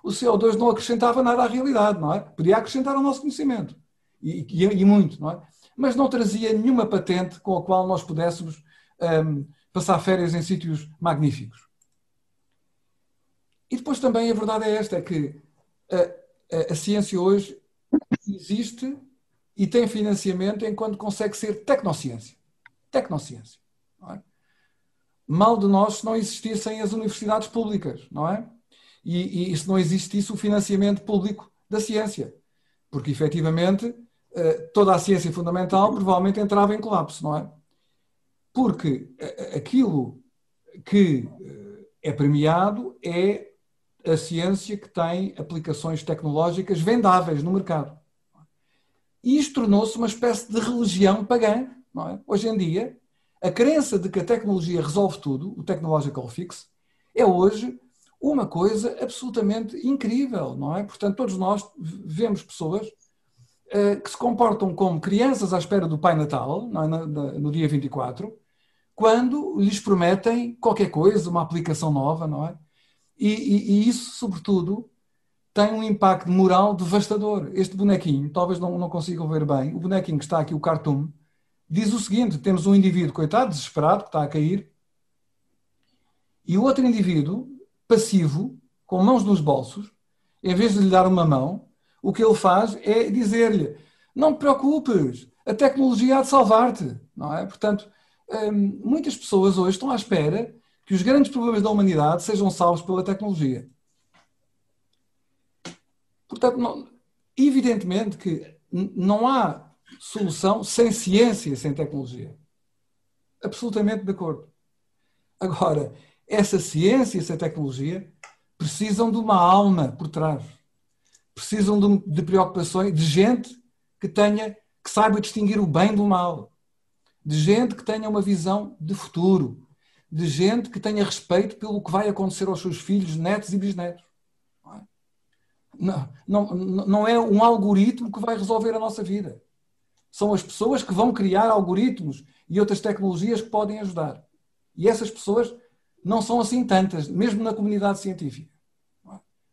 Speaker 2: o CO2 não acrescentava nada à realidade, não é? Podia acrescentar ao nosso conhecimento. E, e, e muito, não é? Mas não trazia nenhuma patente com a qual nós pudéssemos um, passar férias em sítios magníficos. E depois também a verdade é esta, é que a, a, a ciência hoje existe e tem financiamento enquanto consegue ser tecnociência. Tecnociência. É? Mal de nós se não existissem as universidades públicas, não é? E, e se não existisse o financiamento público da ciência. Porque, efetivamente, toda a ciência fundamental provavelmente entrava em colapso, não é? Porque aquilo que eh, é premiado é a ciência que tem aplicações tecnológicas vendáveis no mercado. E isto tornou-se uma espécie de religião pagã. Não é? Hoje em dia, a crença de que a tecnologia resolve tudo, o technological fix, é hoje uma coisa absolutamente incrível, não é? Portanto, todos nós vemos pessoas que se comportam como crianças à espera do Pai Natal, é? no, no dia 24, quando lhes prometem qualquer coisa, uma aplicação nova, não é? E, e, e, isso, sobretudo, tem um impacto moral devastador. Este bonequinho, talvez não, não consigam ver bem, o bonequinho que está aqui, o cartoon, diz o seguinte: temos um indivíduo, coitado, desesperado, que está a cair, e o outro indivíduo, passivo, com mãos nos bolsos, em vez de lhe dar uma mão, o que ele faz é dizer-lhe: não te preocupes, a tecnologia há de salvar-te. Não é? Portanto, hum, muitas pessoas hoje estão à espera que os grandes problemas da humanidade sejam salvos pela tecnologia. Portanto, não, evidentemente que não há solução sem ciência, sem tecnologia. Absolutamente de acordo. Agora, essa ciência essa tecnologia precisam de uma alma por trás. Precisam de, de preocupações, de gente que tenha, que saiba distinguir o bem do mal. De gente que tenha uma visão de futuro, de gente que tenha respeito pelo que vai acontecer aos seus filhos, netos e bisnetos. Não, não, não é um algoritmo que vai resolver a nossa vida. São as pessoas que vão criar algoritmos e outras tecnologias que podem ajudar. E essas pessoas não são assim tantas, mesmo na comunidade científica.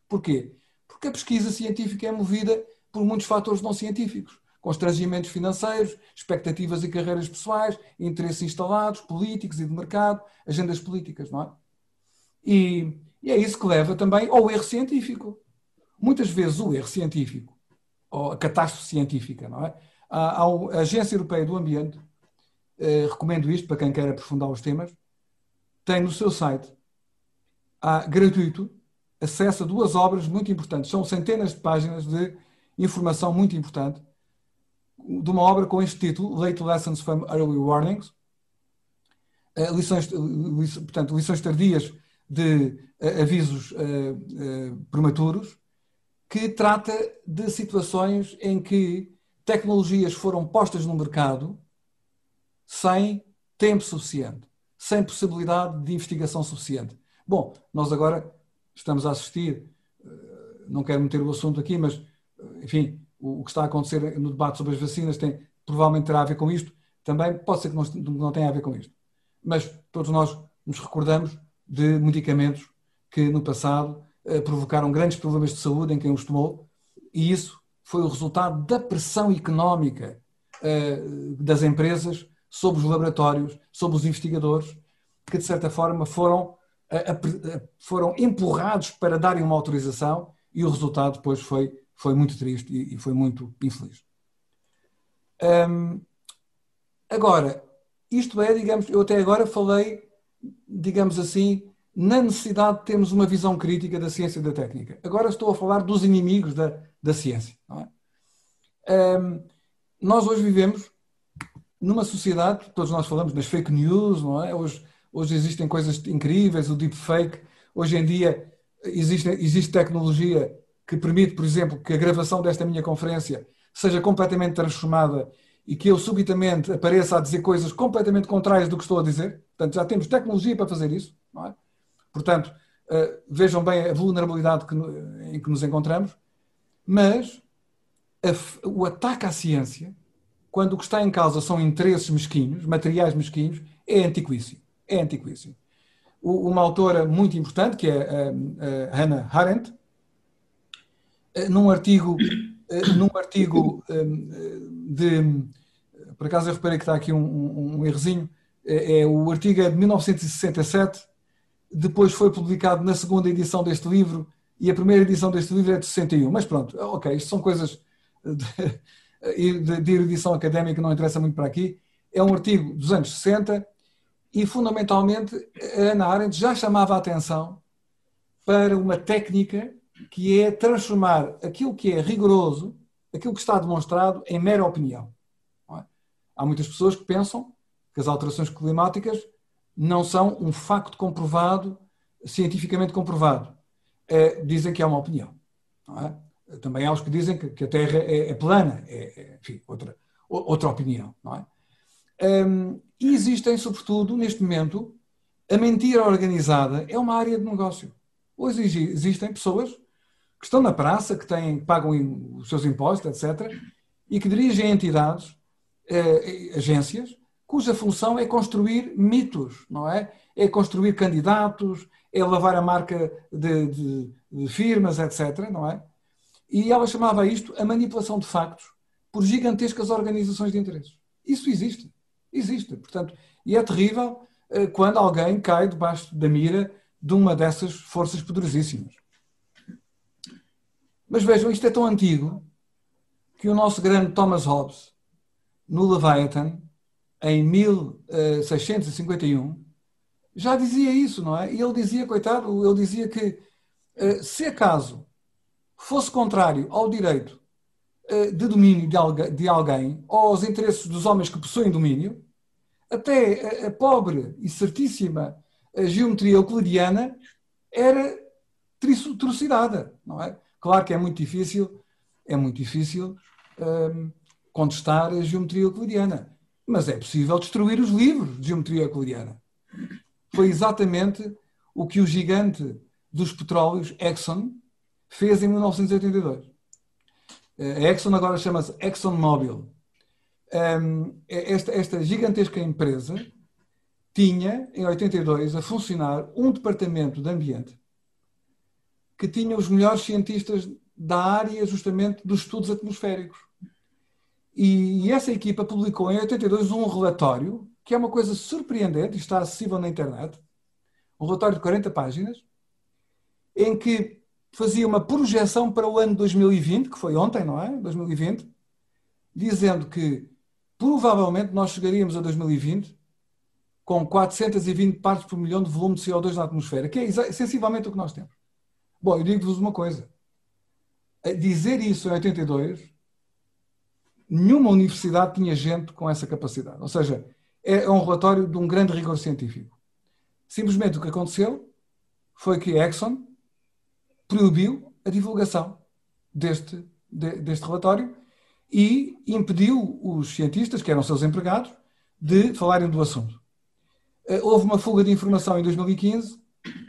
Speaker 2: Porquê? Porque a pesquisa científica é movida por muitos fatores não científicos, constrangimentos financeiros, expectativas e carreiras pessoais, interesses instalados, políticos e de mercado, agendas políticas, não é? E, e é isso que leva também ao erro científico. Muitas vezes o erro científico, ou a catástrofe científica, não é? A, a Agência Europeia do Ambiente, eh, recomendo isto para quem quer aprofundar os temas, tem no seu site, há, gratuito, acesso a duas obras muito importantes. São centenas de páginas de informação muito importante de uma obra com este título, Late Lessons from Early Warnings, eh, lições, portanto, lições tardias de eh, avisos prematuros, que trata de situações em que tecnologias foram postas no mercado sem tempo suficiente, sem possibilidade de investigação suficiente. Bom, nós agora estamos a assistir, não quero meter o assunto aqui, mas, enfim, o, que está a acontecer no debate sobre as vacinas tem, provavelmente terá a ver com isto, também pode ser que não, não tenha a ver com isto. Mas todos nós nos recordamos de medicamentos que no passado eh, provocaram grandes problemas de saúde em quem os tomou, e isso foi o resultado da pressão económica eh, das empresas sobre os laboratórios, sobre os investigadores, que de certa forma foram, eh, foram empurrados para darem uma autorização e o resultado depois foi, foi muito triste e, foi muito infeliz. agora, isto é, digamos, eu até agora falei, digamos assim, na necessidade de termos uma visão crítica da ciência e da técnica. Agora estou a falar dos inimigos da, da ciência. É? Um, nós hoje vivemos numa sociedade, todos nós falamos nas fake news, não é? Hoje, hoje existem coisas incríveis, o deepfake. Hoje em dia existe, existe tecnologia que permite, por exemplo, que a gravação desta minha conferência seja completamente transformada e que eu subitamente apareça a dizer coisas completamente contrárias do que estou a dizer. Portanto, já temos tecnologia para fazer isso. Não é? Portanto, uh, vejam bem a vulnerabilidade que, em que nos encontramos, mas a, o ataque à ciência, quando o que está em causa são interesses mesquinhos, materiais mesquinhos, é antiquíssimo. É antiquíssimo. Uma autora muito importante, que é Hannah Arendt, uh, num artigo, uh, num artigo de. Por acaso eu reparei que está aqui um, um, um errozinho. É, o artigo é de 1967 depois foi publicado na segunda edição deste livro e a primeira edição deste livro é de 61. Mas pronto, ok, isto são coisas de, de, de erudição académica, não interessa muito para aqui. É um artigo dos anos 60 e, fundamentalmente, a Ana Arendt já chamava a atenção para uma técnica que é transformar aquilo que é rigoroso, aquilo que está demonstrado, em mera opinião. É? Há muitas pessoas que pensam que as alterações climáticas não são um facto comprovado, cientificamente comprovado. É, dizem que é uma opinião. É? Também há os que dizem que, que a Terra é, é plana, é, é enfim, outra, outra opinião. Não é? Um, e existem, sobretudo, neste momento, a mentira organizada é uma área de negócio. Hoje existem pessoas que estão na praça, que têm, pagam os seus impostos, etc., e que dirigem entidades, eh, agências, cuja função é construir mitos, não é? É construir candidatos, é lavar a marca de, de, de firmas, etc., não é? E ela chamava isto a manipulação de factos por gigantescas organizações de interesses. Isso existe. Existe. Portanto, e é terrível eh, quando alguém cai debaixo da mira de uma dessas forças poderosíssimas. Mas vejam, isto é tão antigo que o nosso grande Thomas Hobbes, no Leviathan, em 1651, já dizia isso, não é? E ele dizia, coitado, ele dizia que eh, se acaso fosse contrário ao direito eh, de domínio de alguém ou aos interesses dos homens que possuem domínio, até a pobre e certíssima geometria euclidiana era trucidada, não é? Claro que é muito difícil, é muito difícil um, ehm, contestar a geometria euclidiana mas é possível destruir os livros de geometria euclidiana. Foi exatamente o que o gigante dos petróleos, Exxon, fez em 1982. A Exxon agora chama-se ExxonMobil. Esta, esta gigantesca empresa tinha, em 82, a funcionar um departamento de ambiente que tinha os melhores cientistas da área justamente dos estudos atmosféricos. E, e essa equipa publicou em 82 um relatório que é uma coisa surpreendente, está acessível na internet, um relatório de 40 páginas, em que fazia uma projeção para o ano 2020, que foi ontem, não é? 2020, dizendo que provavelmente nós chegaríamos a 2020 com 420 partes por milhão de volume de CO2 na atmosfera, que é sensivelmente o que nós temos. Bom, eu digo-vos uma coisa. Dizer isso em 82, nenhuma universidade tinha gente com essa capacidade. Ou seja, é um relatório de um grande rigor científico. Simplesmente o que aconteceu foi que Exxon proibiu a divulgação deste, de, deste relatório e impediu os cientistas, que eram seus empregados, de falarem do assunto. Eh, houve uma fuga de informação em 2015,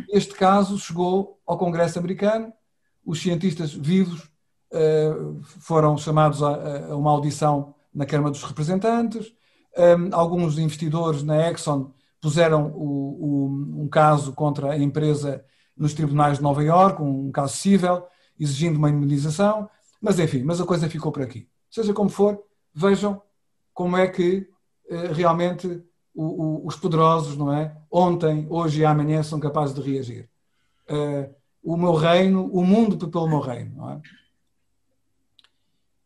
Speaker 2: este caso chegou ao Congresso americano, os cientistas vivos eh, foram chamados a, uma audição na Câmara dos Representantes, eh, alguns investidores na Exxon puseram um caso contra a empresa nos tribunais de Nova Iorque, um caso civil, exigindo uma indemnização, mas enfim, mas a coisa ficou por aqui. Seja como for, vejam como é que eh, realmente os poderosos, não é? Ontem, hoje e amanhã são capazes de reagir. Uh, o meu reino, o mundo pelo meu reino, não é?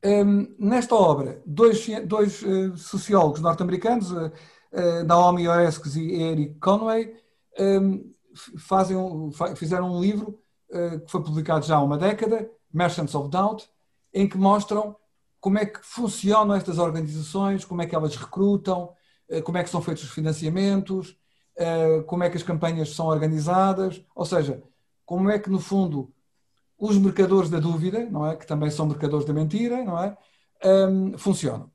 Speaker 2: Um, nesta obra, dois, dois uh, sociólogos norte-americanos, Naomi Oreskes e Eric Conway, um, fazem, fizeram um livro uh, que foi publicado já há uma década, Merchants of Doubt, em que mostram como é que funcionam estas organizações, como é que elas recrutam, uh, como é que são feitos os financiamentos, uh, como é que as campanhas são organizadas, ou seja, como é que no fundo os mercadores da dúvida, não é, que também são mercadores da mentira, não é, um, funcionam.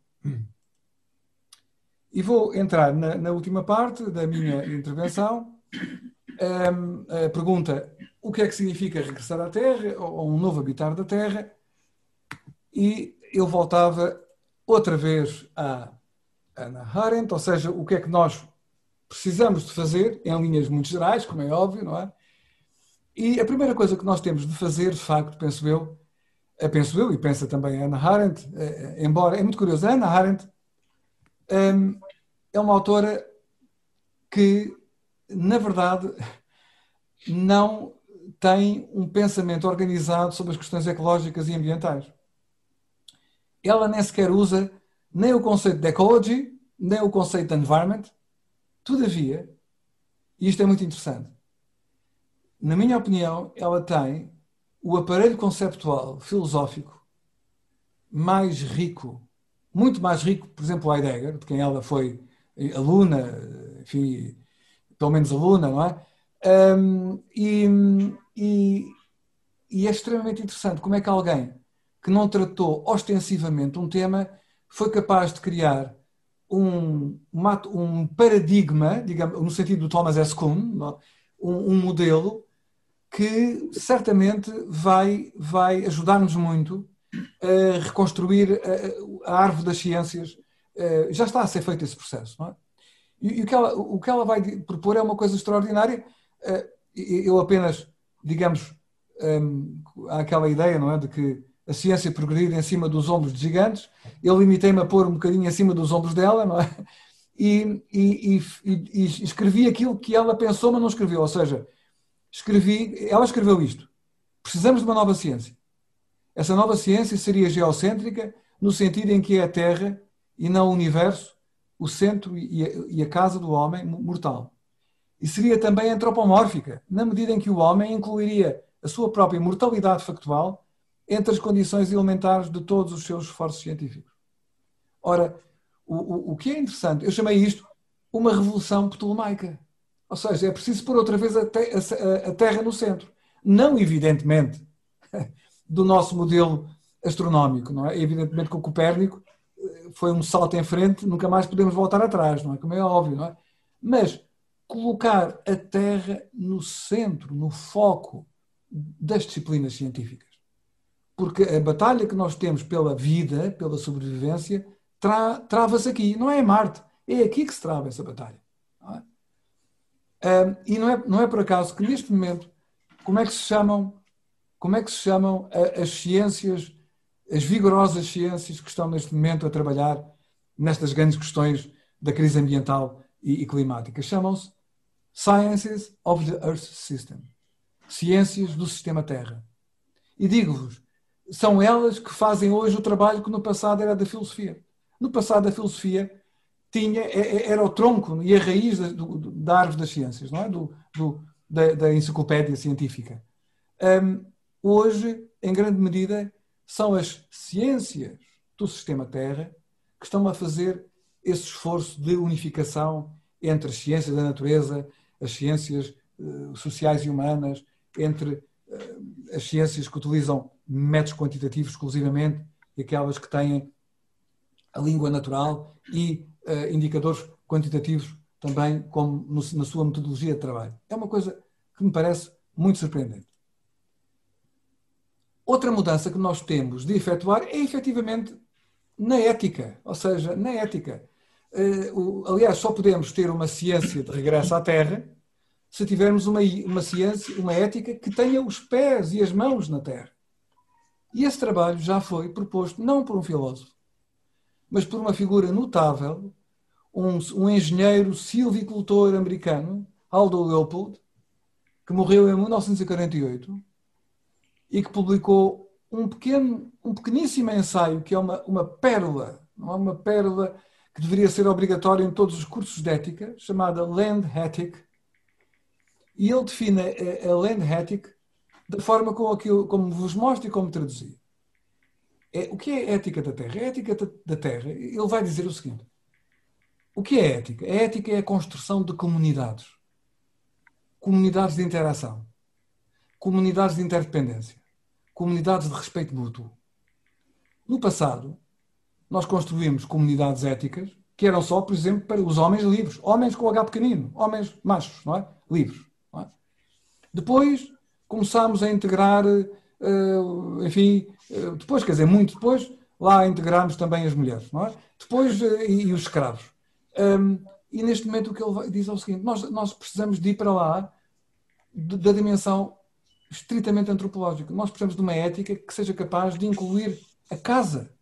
Speaker 2: E vou entrar na, na última parte da minha intervenção, pergunta o que é que significa regressar à Terra ou um novo habitar da Terra e eu voltava outra vez à Ana Arendt, ou seja, o que é que nós precisamos de fazer em linhas muito gerais, como é óbvio, não é? E a primeira coisa que nós temos de fazer, de facto, penso eu, é, penso eu e pensa também a Ana Arendt, é, é, embora é muito curioso, a Ana Arendt é uma autora que na verdade, não tem um pensamento organizado sobre as questões ecológicas e ambientais. Ela nem sequer usa nem o conceito de ecology, nem o conceito de environment. Todavia, e isto é muito interessante, na minha opinião, ela tem o aparelho conceptual filosófico mais rico, muito mais rico, por exemplo, Heidegger, de quem ela foi aluna, enfim, pelo menos aluna, não é? Um, e, e, e, é extremamente interessante como é que alguém que não tratou ostensivamente um tema foi capaz de criar um, um paradigma, digamos, no sentido do Thomas S. Kuhn, é? um, um modelo que certamente vai, vai ajudar-nos muito a reconstruir a, a, árvore das ciências. Já está a ser feito esse processo, não é? E, e o, que ela, o que ela vai propor é uma coisa extraordinária. Uh, eu apenas, digamos, um, há aquela ideia, não é, de que a ciência progredir em cima dos ombros de gigantes. Eu limitei-me a pôr um bocadinho em cima dos ombros dela, não é? E, e, e, e, escrevi aquilo que ela pensou, mas não escreveu. Ou seja, escrevi, ela escreveu isto. Precisamos de uma nova ciência. Essa nova ciência seria geocêntrica, no sentido em que é a Terra e não o universo o centro e a, casa do homem mortal. E seria também antropomórfica, na medida em que o homem incluiria a sua própria mortalidade factual entre as condições elementares de todos os seus esforços científicos. Ora, o, o, o que é interessante, eu chamei isto uma revolução ptolomaica. Ou seja, é preciso pôr outra vez a, te, a, a Terra no centro. Não, evidentemente, do nosso modelo astronómico. Não é? Evidentemente que o Copérnico foi um salto em frente, nunca mais podemos voltar atrás, não é? Como é óbvio, não é? Mas colocar a Terra no centro, no foco das disciplinas científicas. Porque a batalha que nós temos pela vida, pela sobrevivência, tra trava-se aqui. Não é em Marte, é aqui que se trava essa batalha. Não é? Um, e não é, não é por acaso que neste momento, como é que se chamam, como é que se chamam as ciências, as vigorosas ciências que estão neste momento a trabalhar nestas grandes questões da crise ambiental e, e climática? Chamam-se Sciences of the Earth System. Ciências do Sistema Terra. E digo-vos, são elas que fazem hoje o trabalho que no passado era da filosofia. No passado a filosofia tinha, é, é, era o tronco e a raiz da, do, da árvore das ciências, não é? do, do da, da, enciclopédia científica. Um, hoje, em grande medida, são as ciências do sistema Terra que estão a fazer esse esforço de unificação entre as ciências da natureza, as ciências uh, sociais e humanas, entre uh, as ciências que utilizam métodos quantitativos exclusivamente e aquelas que têm a língua natural e uh, indicadores quantitativos também como no, na sua metodologia de trabalho. É uma coisa que me parece muito surpreendente. Outra mudança que nós temos de efetuar é efetivamente na ética, ou seja, na ética. Uh, aliás, só podemos ter uma ciência de regresso à Terra se tivermos uma, uma ciência, uma ética que tenha os pés e as mãos na Terra. E esse trabalho já foi proposto não por um filósofo, mas por uma figura notável, um, um engenheiro silvicultor americano, Aldo Leopold, que morreu em 1948 e que publicou um pequeno, um pequeníssimo ensaio que é uma, uma pérola, não é uma pérola que deveria ser obrigatória em todos os cursos de ética, chamada Land Ethic. E ele define a, a Land Ethic da forma como, aquilo, como vos mostro e como traduzi. É, o que é ética da Terra? A ética da Terra, ele vai dizer o seguinte: o que é ética? A ética é a construção de comunidades. Comunidades de interação. Comunidades de interdependência comunidades de respeito mútuo. No passado, nós construímos comunidades éticas que eram só, por exemplo, para os homens livres, homens com H pequenino, homens machos, não é? Livres. Não é? Depois começámos a integrar, uh, enfim, uh, depois, quer dizer, muito depois, lá integramos também as mulheres, não é? Depois, uh, e, os escravos. E neste momento o que ele diz é o seguinte: nós, nós precisamos de ir para lá da dimensão estritamente antropológico. Nós precisamos de uma ética que seja capaz de incluir a casa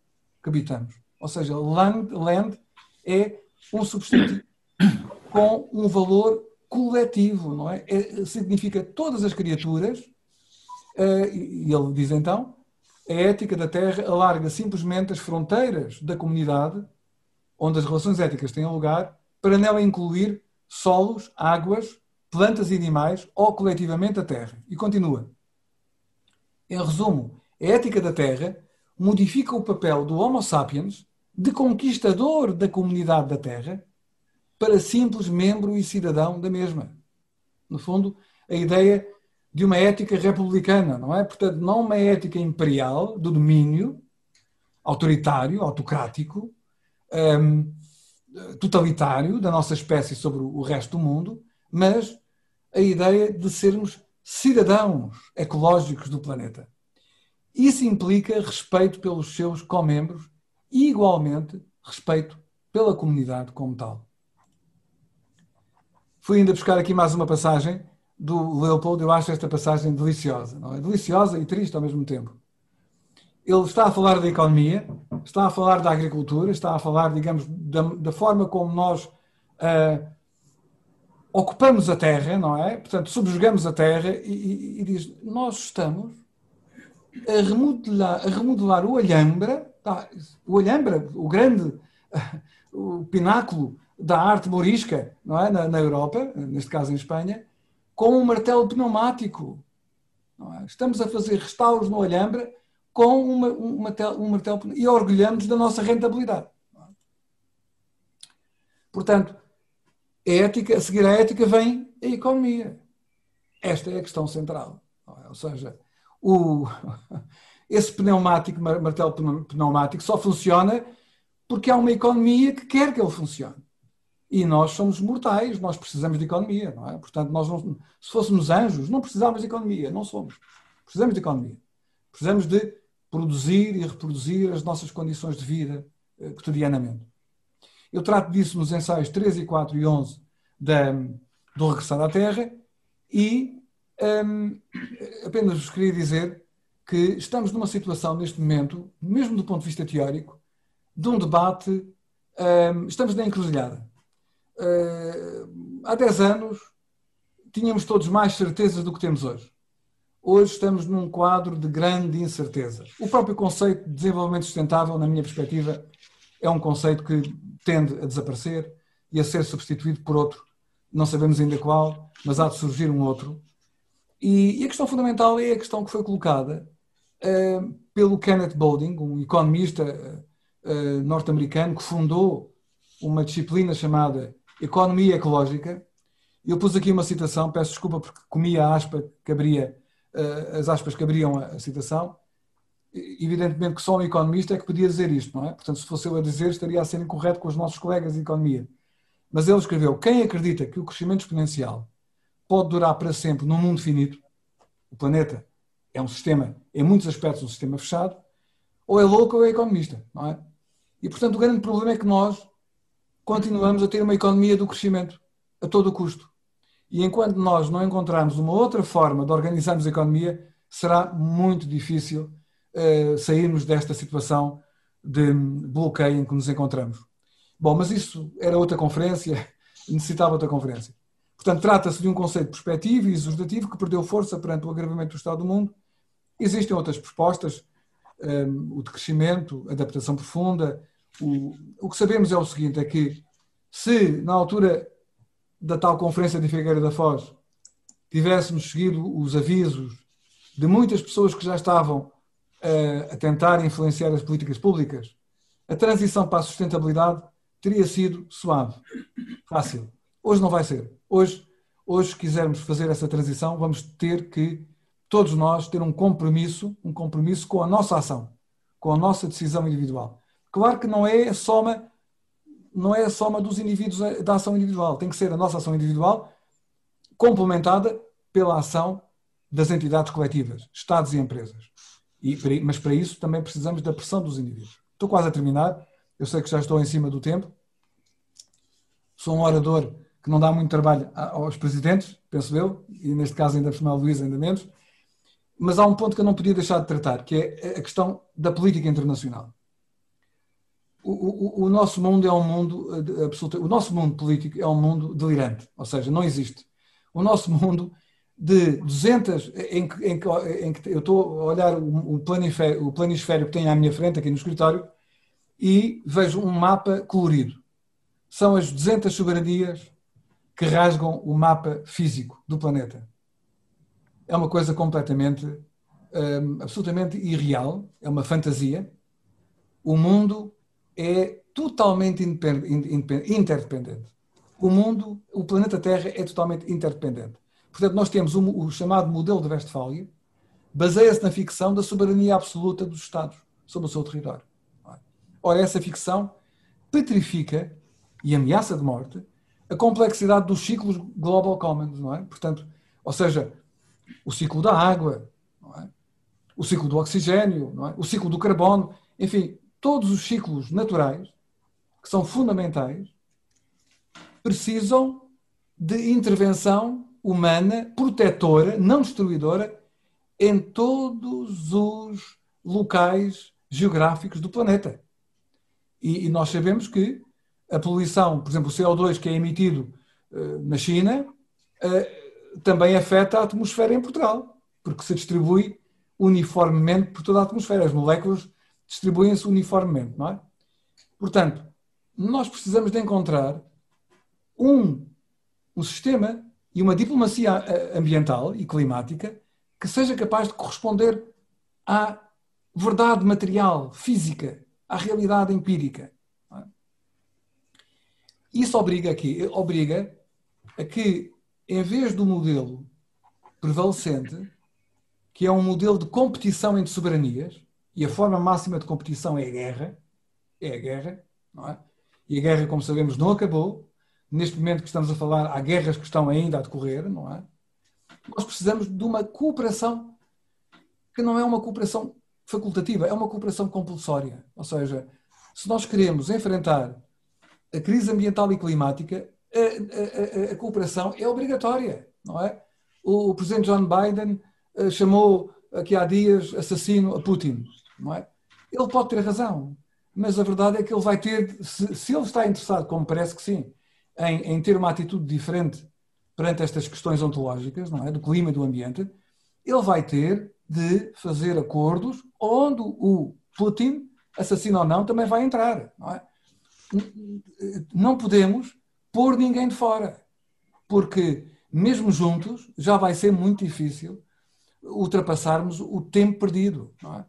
Speaker 2: que habitamos. Ou seja, land, land é um substantivo com um valor coletivo, não é? é significa todas as criaturas, uh, e ele diz então, a ética da Terra alarga simplesmente as fronteiras da comunidade onde as relações éticas têm lugar, para nela incluir solos, águas, plantas e animais ou coletivamente a Terra. E continua. Em resumo, a ética da Terra modifica o papel do Homo sapiens de conquistador da comunidade da Terra para simples membro e cidadão da mesma. No fundo, a ideia de uma ética republicana, não é? Portanto, não uma ética imperial do domínio autoritário, autocrático, um, totalitário da nossa espécie sobre o resto do mundo, mas a ideia de sermos cidadãos ecológicos do planeta. Isso implica respeito pelos seus co-membros e, igualmente, respeito pela comunidade como tal. Fui ainda buscar aqui mais uma passagem do Leopold, eu acho esta passagem deliciosa, não é? Deliciosa e triste ao mesmo tempo. Ele está a falar da economia, está a falar da agricultura, está a falar, digamos, da, da forma como nós uh, ocupamos a terra, não é? Portanto, subjugamos a terra e, e, e diz: Nós estamos a remodelar, a remodelar o Alhambra, tá, o Alhambra, o grande, o pináculo da arte morisca, não é? Na, na Europa, neste caso em Espanha, com um martelo pneumático. É? Estamos a fazer restauros no Alhambra com uma, um, martelo, um martelo e orgulhamos da nossa rentabilidade. É? Portanto, a ética, a seguir a ética vem a economia. Esta é a questão central. É? Ou seja, o, esse pneumático, martelo pneumático, só funciona porque há uma economia que quer que ele funcione. E nós somos mortais, nós precisamos de economia, não é? Portanto, nós não, se fôssemos anjos, não precisávamos de economia, não somos. Precisamos de economia. Precisamos de produzir e reproduzir as nossas condições de vida eh, cotidianamente. Eu trato disso nos ensaios 3 e 4 e 11 da, do Regressar à Terra e um, apenas vos queria dizer que estamos numa situação neste momento, mesmo do ponto de vista teórico, de um debate, um, estamos na encruzilhada. Uh, há 10 anos tínhamos todos mais certezas do que temos hoje. Hoje estamos num quadro de grande incerteza. O próprio conceito de desenvolvimento sustentável, na minha perspectiva, é um conceito que tende a desaparecer e a ser substituído por outro. Não sabemos ainda qual, mas há de surgir um outro. E, e a questão fundamental é a questão que foi colocada uh, pelo Kenneth Boulding, um economista uh, norte-americano que fundou uma disciplina chamada Economia Ecológica. Eu pus aqui uma citação, peço desculpa porque comi a aspa que abria uh, as aspas que abriam a, a, citação. Evidentemente que só um economista é que podia dizer isto, não é? Portanto, se fosse eu a dizer, estaria a ser incorreto com os nossos colegas de economia. Mas ele escreveu: quem acredita que o crescimento exponencial pode durar para sempre num mundo finito, o planeta é um sistema, em muitos aspectos, um sistema fechado, ou é louco ou é economista, não é? E, portanto, o grande problema é que nós continuamos a ter uma economia do crescimento, a todo custo. E enquanto nós não encontrarmos uma outra forma de organizarmos a economia, será muito difícil uh, sairmos desta situação de bloqueio em que nos encontramos. Bom, mas isso era outra conferência, necessitava outra conferência. Portanto, trata-se de um conceito perspectivo e exortativo que perdeu força perante o agravamento do estado do mundo. Existem outras propostas, um, eh, o de crescimento, adaptação profunda. O, o que sabemos é o seguinte, é que se na altura da tal conferência de Figueira da Foz tivéssemos seguido os avisos de muitas pessoas que já estavam a tentar influenciar as políticas públicas, a transição para a sustentabilidade teria sido suave, fácil. Hoje não vai ser. Hoje, hoje, se quisermos fazer essa transição, vamos ter que todos nós ter um compromisso, um compromisso com a nossa ação, com a nossa decisão individual. Claro que não é a soma não é a soma dos indivíduos eh, da ação individual, tem que ser a nossa ação individual complementada pela ação das entidades coletivas, Estados e empresas. E, mas para isso também precisamos da pressão dos indivíduos. Estou quase a terminar, eu sei que já estou em cima do tempo. Sou um orador que não dá muito trabalho aos presidentes, penso eu, e neste caso ainda por Luís ainda menos. Mas há um ponto que eu não podia deixar de tratar, que é a questão da política internacional o, o, o, nosso mundo é um mundo absoluto, o nosso mundo político é um mundo delirante, ou seja, não existe. O nosso mundo de 200, em que, em que, em que eu estou a olhar o, o planisfério que tenho à minha frente aqui no escritório e vejo um mapa colorido. São as 200 soberanias que rasgam o mapa físico do planeta. É uma coisa completamente, um, absolutamente irreal, é uma fantasia. O mundo é totalmente interdependente. O mundo, o planeta Terra é totalmente interdependente. Portanto, nós temos o, o chamado modelo de Westfália, baseia-se na ficção da soberania absoluta dos Estados sobre o seu território. Ora, essa ficção petrifica e ameaça de morte a complexidade dos ciclos global commons, não é? Portanto, ou seja, o ciclo da água, é? o ciclo do oxigênio, é? o ciclo do carbono, enfim, todos os ciclos naturais, que são fundamentais, precisam de intervenção humana, protetora, não destruidora, em todos os locais geográficos do planeta. E, e nós sabemos que a poluição, por exemplo, o CO2 que é emitido uh, na China, uh, também afeta a atmosfera em Portugal, porque se distribui uniformemente por toda a atmosfera. As moléculas distribuem-se uniformemente, não é? Portanto, nós precisamos de encontrar um, um sistema e uma diplomacia eh, ambiental e climática que seja capaz de corresponder à verdade material, física, à realidade empírica. É? Isso obriga aqui, obriga a que, em vez do modelo prevalecente, que é um modelo de competição entre soberanias, e a forma máxima de competição é a guerra, é a guerra, não é? E a guerra, como sabemos, não acabou. Neste momento que estamos a falar, há guerras que estão ainda a decorrer, não é? Nós precisamos de uma cooperação que não é uma cooperação facultativa, é uma cooperação compulsória. Ou seja, se nós queremos enfrentar a crise ambiental e climática, a, a, a, a cooperação é obrigatória, não é? O, o presidente John Biden uh, chamou aqui há dias, assassino a Putin, não é? Ele pode ter razão, mas a verdade é que ele vai ter, se, se ele está interessado, como parece que sim, em, em, ter uma atitude diferente perante estas questões ontológicas, não é? do clima e do ambiente, ele vai ter de fazer acordos onde o Putin, assassino ou não, também vai entrar. Não, é? não podemos pôr ninguém de fora, porque mesmo juntos já vai ser muito difícil ultrapassarmos o tempo perdido. Não é?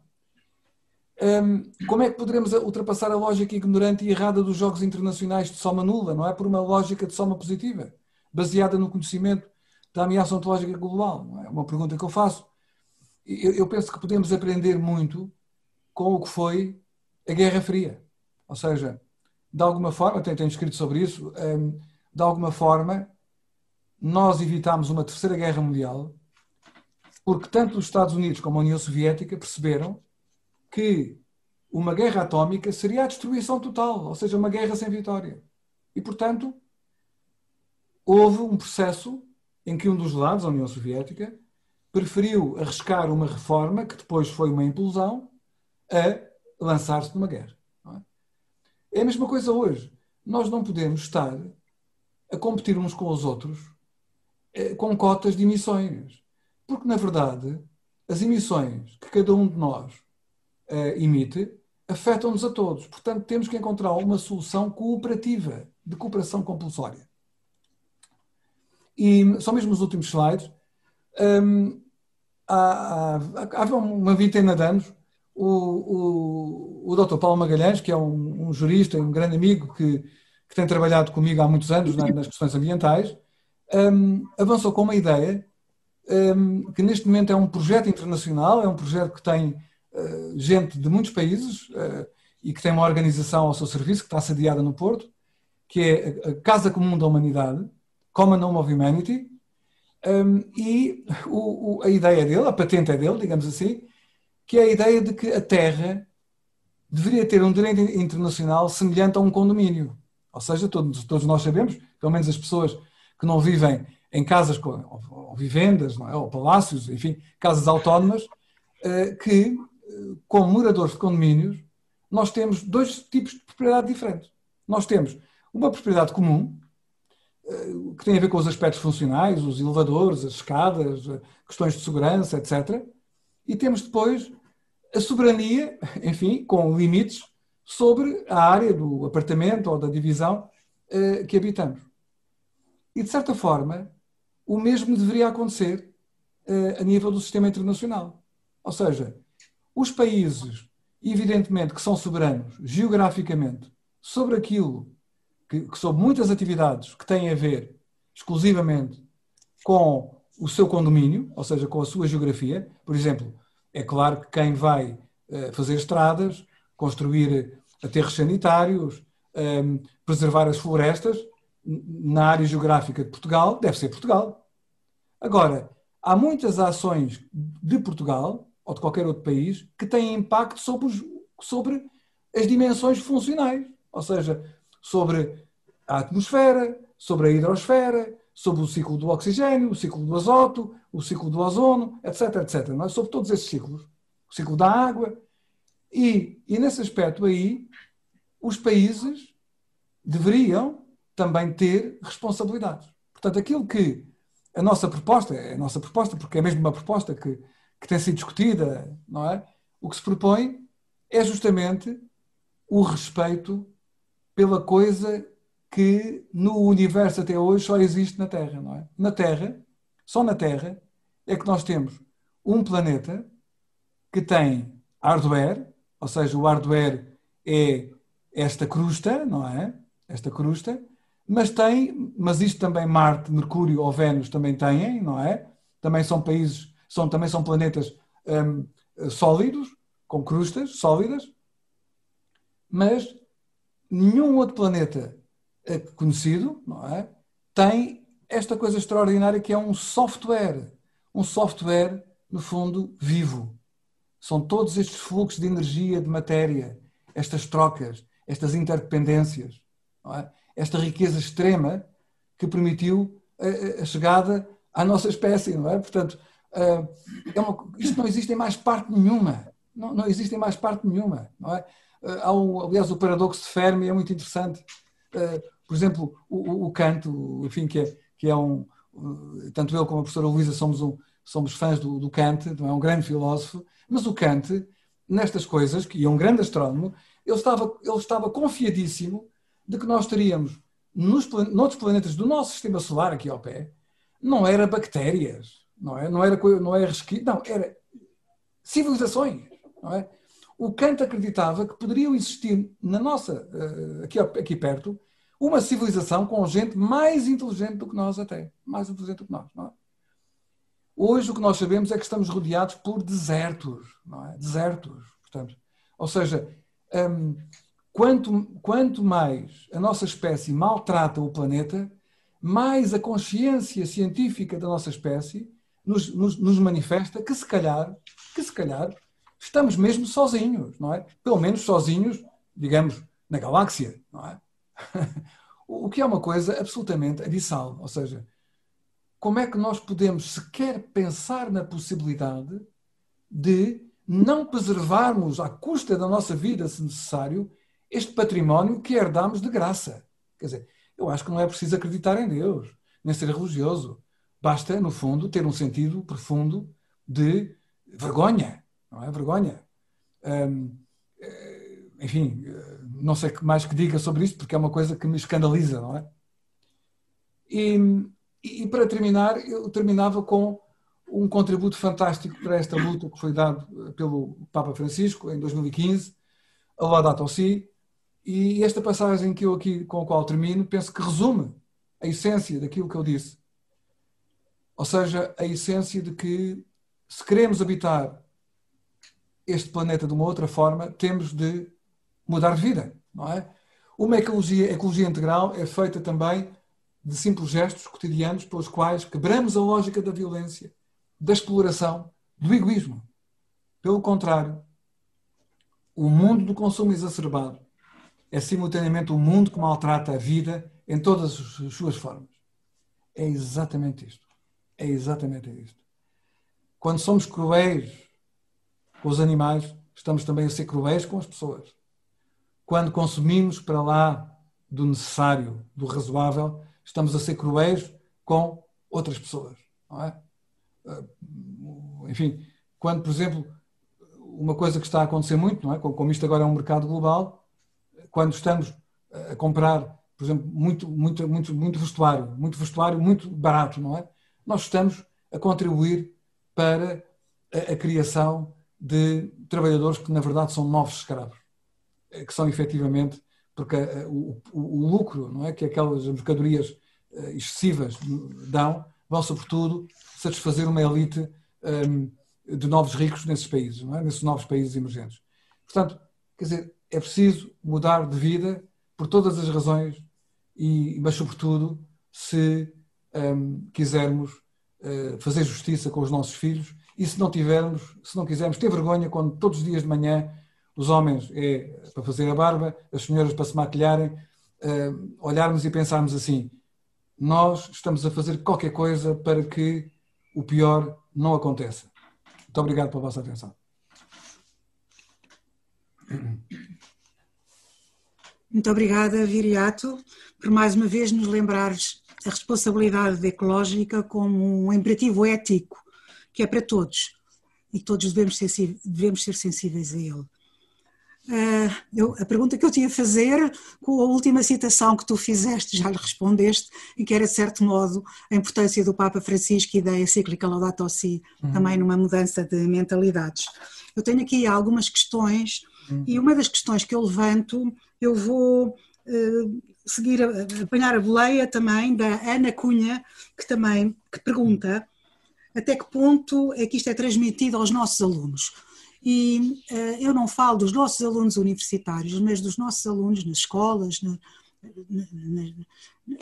Speaker 2: Como é que poderemos ultrapassar a lógica ignorante e errada dos jogos internacionais de soma nula, não é? Por uma lógica de soma positiva, baseada no conhecimento da ameaça ontológica global? É? é uma pergunta que eu faço. Eu, eu penso que podemos aprender muito com o que foi a Guerra Fria. Ou seja, de alguma forma, até tenho escrito sobre isso, de alguma forma, nós evitámos uma terceira guerra mundial porque tanto os Estados Unidos como a União Soviética perceberam que uma guerra atómica seria a destruição total, ou seja, uma guerra sem vitória. E, portanto, houve um processo em que um dos lados, a União Soviética, preferiu arriscar uma reforma que depois foi uma implosão a lançar-se numa guerra. É? é a mesma coisa hoje. Nós não podemos estar a competir uns com os outros eh, com cotas de emissões. Porque, na verdade, as emissões que cada um de nós uh, emite afetam-nos a todos. Portanto, temos que encontrar uma solução cooperativa, de cooperação compulsória. E só mesmo os últimos slides. Um, há, há, há, uma vintena de anos, o, o, o Dr. Paulo Magalhães, que é um, um jurista e um grande amigo que, que, tem trabalhado comigo há muitos anos nas questões ambientais, um, avançou com uma ideia um, que neste momento é um projeto internacional, é um projeto que tem gente de muitos países uh, e que tem uma organização ao seu serviço que está sediada no Porto, que é a Casa Comum da Humanidade, Common Home of Humanity, um, e a ideia dele, a patente é dele, digamos assim, que é a ideia de que a Terra deveria ter um direito internacional semelhante a um condomínio. Ou seja, todos, nós sabemos, pelo menos as pessoas que não vivem em casas ou, ou vivendas, é? ou palácios, enfim, casas autónomas, eh, que, eh, como moradores de condomínios, nós temos dois tipos de propriedade diferentes. Nós temos uma propriedade comum, eh, que tem a ver com os aspectos funcionais, os elevadores, as escadas, questões de segurança, etc. E temos depois a soberania, enfim, com limites, sobre a área do apartamento ou da divisão que habitamos. E, de certa forma, o mesmo deveria acontecer a nível do sistema internacional. Ou seja, os países, evidentemente, que são soberanos geograficamente sobre aquilo que, que sobre muitas atividades que têm a ver exclusivamente com o seu condomínio, ou seja, com a sua geografia. Por exemplo, é claro que quem vai uh, fazer estradas, construir aterros sanitários, ehm, preservar as florestas, na área geográfica de Portugal, deve ser Portugal. Agora, há muitas ações de Portugal ou de qualquer outro país que têm impacto sobre, os, sobre as dimensões funcionais, ou seja, sobre a atmosfera, sobre a hidrosfera, sobre o ciclo do oxigênio, o ciclo do azoto, o ciclo do ozono, etc, etc. Não é? Sobre todos esses ciclos. O ciclo da água. E, e nesse aspecto aí, os países deveriam também ter responsabilidades. Portanto, aquilo que a nossa proposta, é a nossa proposta, porque é mesmo uma proposta que, que tem sido discutida, não é? O que se propõe é justamente o respeito pela coisa que no universo até hoje só existe na Terra, não é? Na Terra, só na Terra, é que nós temos um planeta que tem hardware, ou seja, o hardware é esta crusta, não é? Esta crusta, mas tem, mas isto também Marte, Mercúrio ou Vênus também têm, não é? Também são países, são, também são planetas hum, sólidos, com crustas sólidas, mas nenhum outro planeta eh, conhecido, não é? Tem esta coisa extraordinária que é um software, um software, no fundo, vivo. São todos estes fluxos de energia, de matéria, estas trocas, estas interdependências. É? esta riqueza extrema que permitiu a, a chegada à nossa espécie, não é? Portanto, é uma, isto não existe em mais parte nenhuma. Não, não existe em mais parte nenhuma. Não é? Uh, há um, aliás, o paradoxo de Fermi é muito interessante. Uh, por exemplo, o, o, Kant, enfim, que é, que é um. Tanto eu como a professora Luísa somos, um, somos fãs do, do Kant, não é um grande filósofo, mas o Kant, nestas coisas, que é um grande astrónomo, ele estava, ele estava confiadíssimo de que nós teríamos nos, noutros planetas do nosso sistema solar, aqui ao pé, não era bactérias, não, é? não era, não era resquício, não, era civilizações. Não é? O Kant acreditava que poderiam existir na nossa, eh, aqui, aqui perto, uma civilização com gente mais inteligente do que nós até, mais inteligente do que nós. Não é? Hoje o que nós sabemos é que estamos rodeados por desertos, não é? Desertos, portanto. Ou seja, hum, quanto, quanto mais a nossa espécie maltrata o planeta, mais a consciência científica da nossa espécie nos, nos, nos, manifesta que se calhar, que se calhar estamos mesmo sozinhos, não é? Pelo menos sozinhos, digamos, na galáxia, não é? o que é uma coisa absolutamente abissal, ou seja, como é que nós podemos sequer pensar na possibilidade de não preservarmos à custa da nossa vida, se necessário, este património que herdamos de graça. Quer dizer, eu acho que não é preciso acreditar em Deus, nem ser religioso. Basta, no fundo, ter um sentido profundo de vergonha, não é? Vergonha. Hum, enfim, não sei mais que diga sobre isto, porque é uma coisa que me escandaliza, não é? E, e para terminar, eu terminava com um contributo fantástico para esta luta que foi dado pelo Papa Francisco em 2015, a Laudato Si, e esta passagem que eu aqui com a qual termino, penso que resume a essência daquilo que eu disse. Ou seja, a essência de que se queremos habitar este planeta de uma outra forma, temos de mudar de vida, não é? Uma ecologia, ecologia integral é feita também de simples gestos cotidianos pelos quais quebramos a lógica da violência, da exploração, do egoísmo. Pelo contrário, o mundo do consumo exacerbado é simultaneamente o um mundo que maltrata a vida em todas as suas formas. É exatamente isto. É exatamente isto. Quando somos cruéis com os animais, estamos também a ser cruéis com as pessoas. Quando consumimos para lá do necessário, do razoável, estamos a ser cruéis com outras pessoas. Não é? Ah, enfim, quando, por exemplo, uma coisa que está a acontecer muito, não é? como isto agora é um mercado global, quando estamos a comprar, por exemplo, muito, muito, muito, muito vestuário, muito vestuário muito barato, não é? Nós estamos a contribuir para a, a criação de trabalhadores que, na verdade, são novos escravos, eh, que são efetivamente, porque eh, o, o, lucro, não é? Que aquelas mercadorias eh, excessivas dão, vão, sobretudo, satisfazer uma elite um, ehm, de novos ricos nesses países, é? nesses novos países emergentes. Portanto, quer dizer, é preciso mudar de vida por todas as razões, e, mas sobretudo se um, quisermos uh, fazer justiça com os nossos filhos e se não tivermos, se não quisermos ter vergonha quando todos os dias de manhã os homens é para fazer a barba, as senhoras para se maquilharem, uh, olharmos e pensarmos assim, nós estamos a fazer qualquer coisa para que o pior não aconteça. Muito obrigado pela vossa atenção.
Speaker 1: Muito obrigada, Viriato, por mais uma vez nos lembrares a responsabilidade ecológica como um imperativo ético que é para todos e todos devemos ser, devemos ser sensíveis a ele. Uh, eu, a pergunta que eu tinha a fazer, com a última citação que tu fizeste, já lhe respondeste, e que era, de certo modo, a importância do Papa Francisco e da encíclica Laudato Si, uhum. também numa mudança de mentalidades. Eu tenho aqui algumas questões, uhum. e uma das questões que eu levanto eu vou uh, seguir, a, apanhar a boleia também da Ana Cunha, que também que pergunta até que ponto é que isto é transmitido aos nossos alunos. E uh, eu não falo dos nossos alunos universitários, mas dos nossos alunos nas escolas, na, na, na,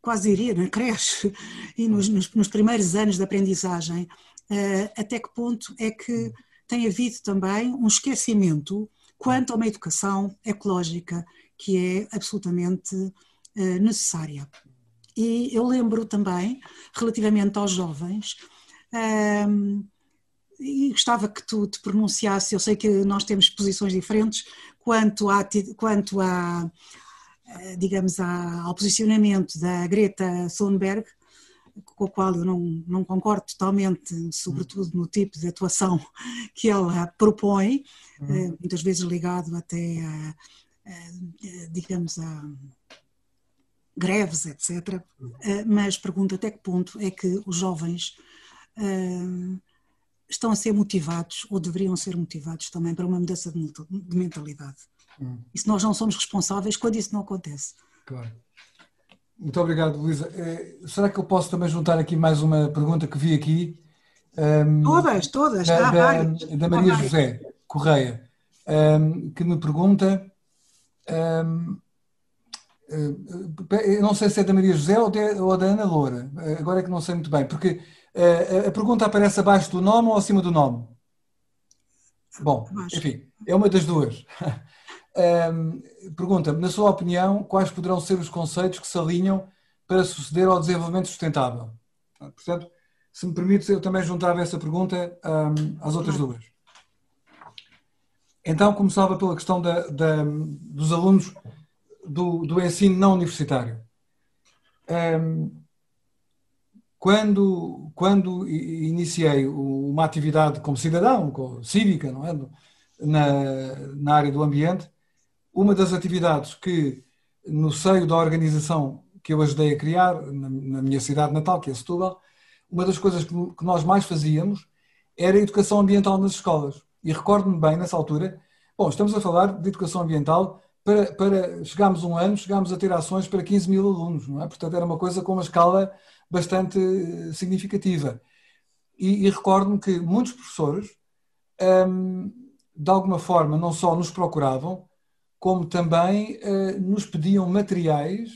Speaker 1: quase diria na creche e nos, nos, nos primeiros anos de aprendizagem, uh, até que ponto é que tem havido também um esquecimento quanto a uma educação ecológica que é absolutamente uh, necessária. E eu lembro também, relativamente aos jovens, Um, e gostava que tu te pronunciasse, eu sei que nós temos posições diferentes quanto, a, quanto a, digamos, ao posicionamento da Greta Thunberg, com a qual eu não, não concordo totalmente, sobretudo no tipo de atuação que ela propõe, uhum. muitas vezes ligado até a, a digamos, a greves, etc. Eh, mas pergunto até que ponto é que os jovens eh, estão a ser motivados ou deveriam ser motivados também para uma mudança de mentalidade. Hum. E se nós não somos responsáveis quando isso não acontece.
Speaker 2: Claro. Muito obrigado, Luísa. Será que eu posso também juntar aqui mais uma pergunta que vi aqui?
Speaker 1: Um, ehm, todas, todas.
Speaker 2: Da, da, da Maria José Correia, um, ehm, que me pergunta um, ehm, eh, eu não sei se é da Maria José ou, de, ou da Ana Loura, eh, agora é que não sei muito bem, porque a, a pergunta aparece abaixo do nome ou acima do nome? Bom, enfim, é uma das duas. Um, Pergunta-me, na sua opinião, quais poderão ser os conceitos que se alinham para suceder ao desenvolvimento sustentável? Portanto, se me permite, eu também juntava essa pergunta um, às outras duas. Então, começava pela questão da, da, dos alunos do, do ensino não universitário. Um, quando, quando iniciei uma atividade como cidadão, como cívica, não é? na, na área do ambiente, uma das atividades que, no seio da organização que eu ajudei a criar, na, na minha cidade natal, que é Setúbal, uma das coisas que, que nós mais fazíamos era a educação ambiental nas escolas. E recordo-me bem, nessa altura, bom, estamos a falar de educação ambiental para, para chegámos um ano, chegámos a ter ações para 15 mil alunos, não é? Portanto, era uma coisa com uma escala bastante eh, significativa. E, e recordo-me que muitos professores, hum, de alguma forma, não só nos procuravam, como também uh, nos pediam materiais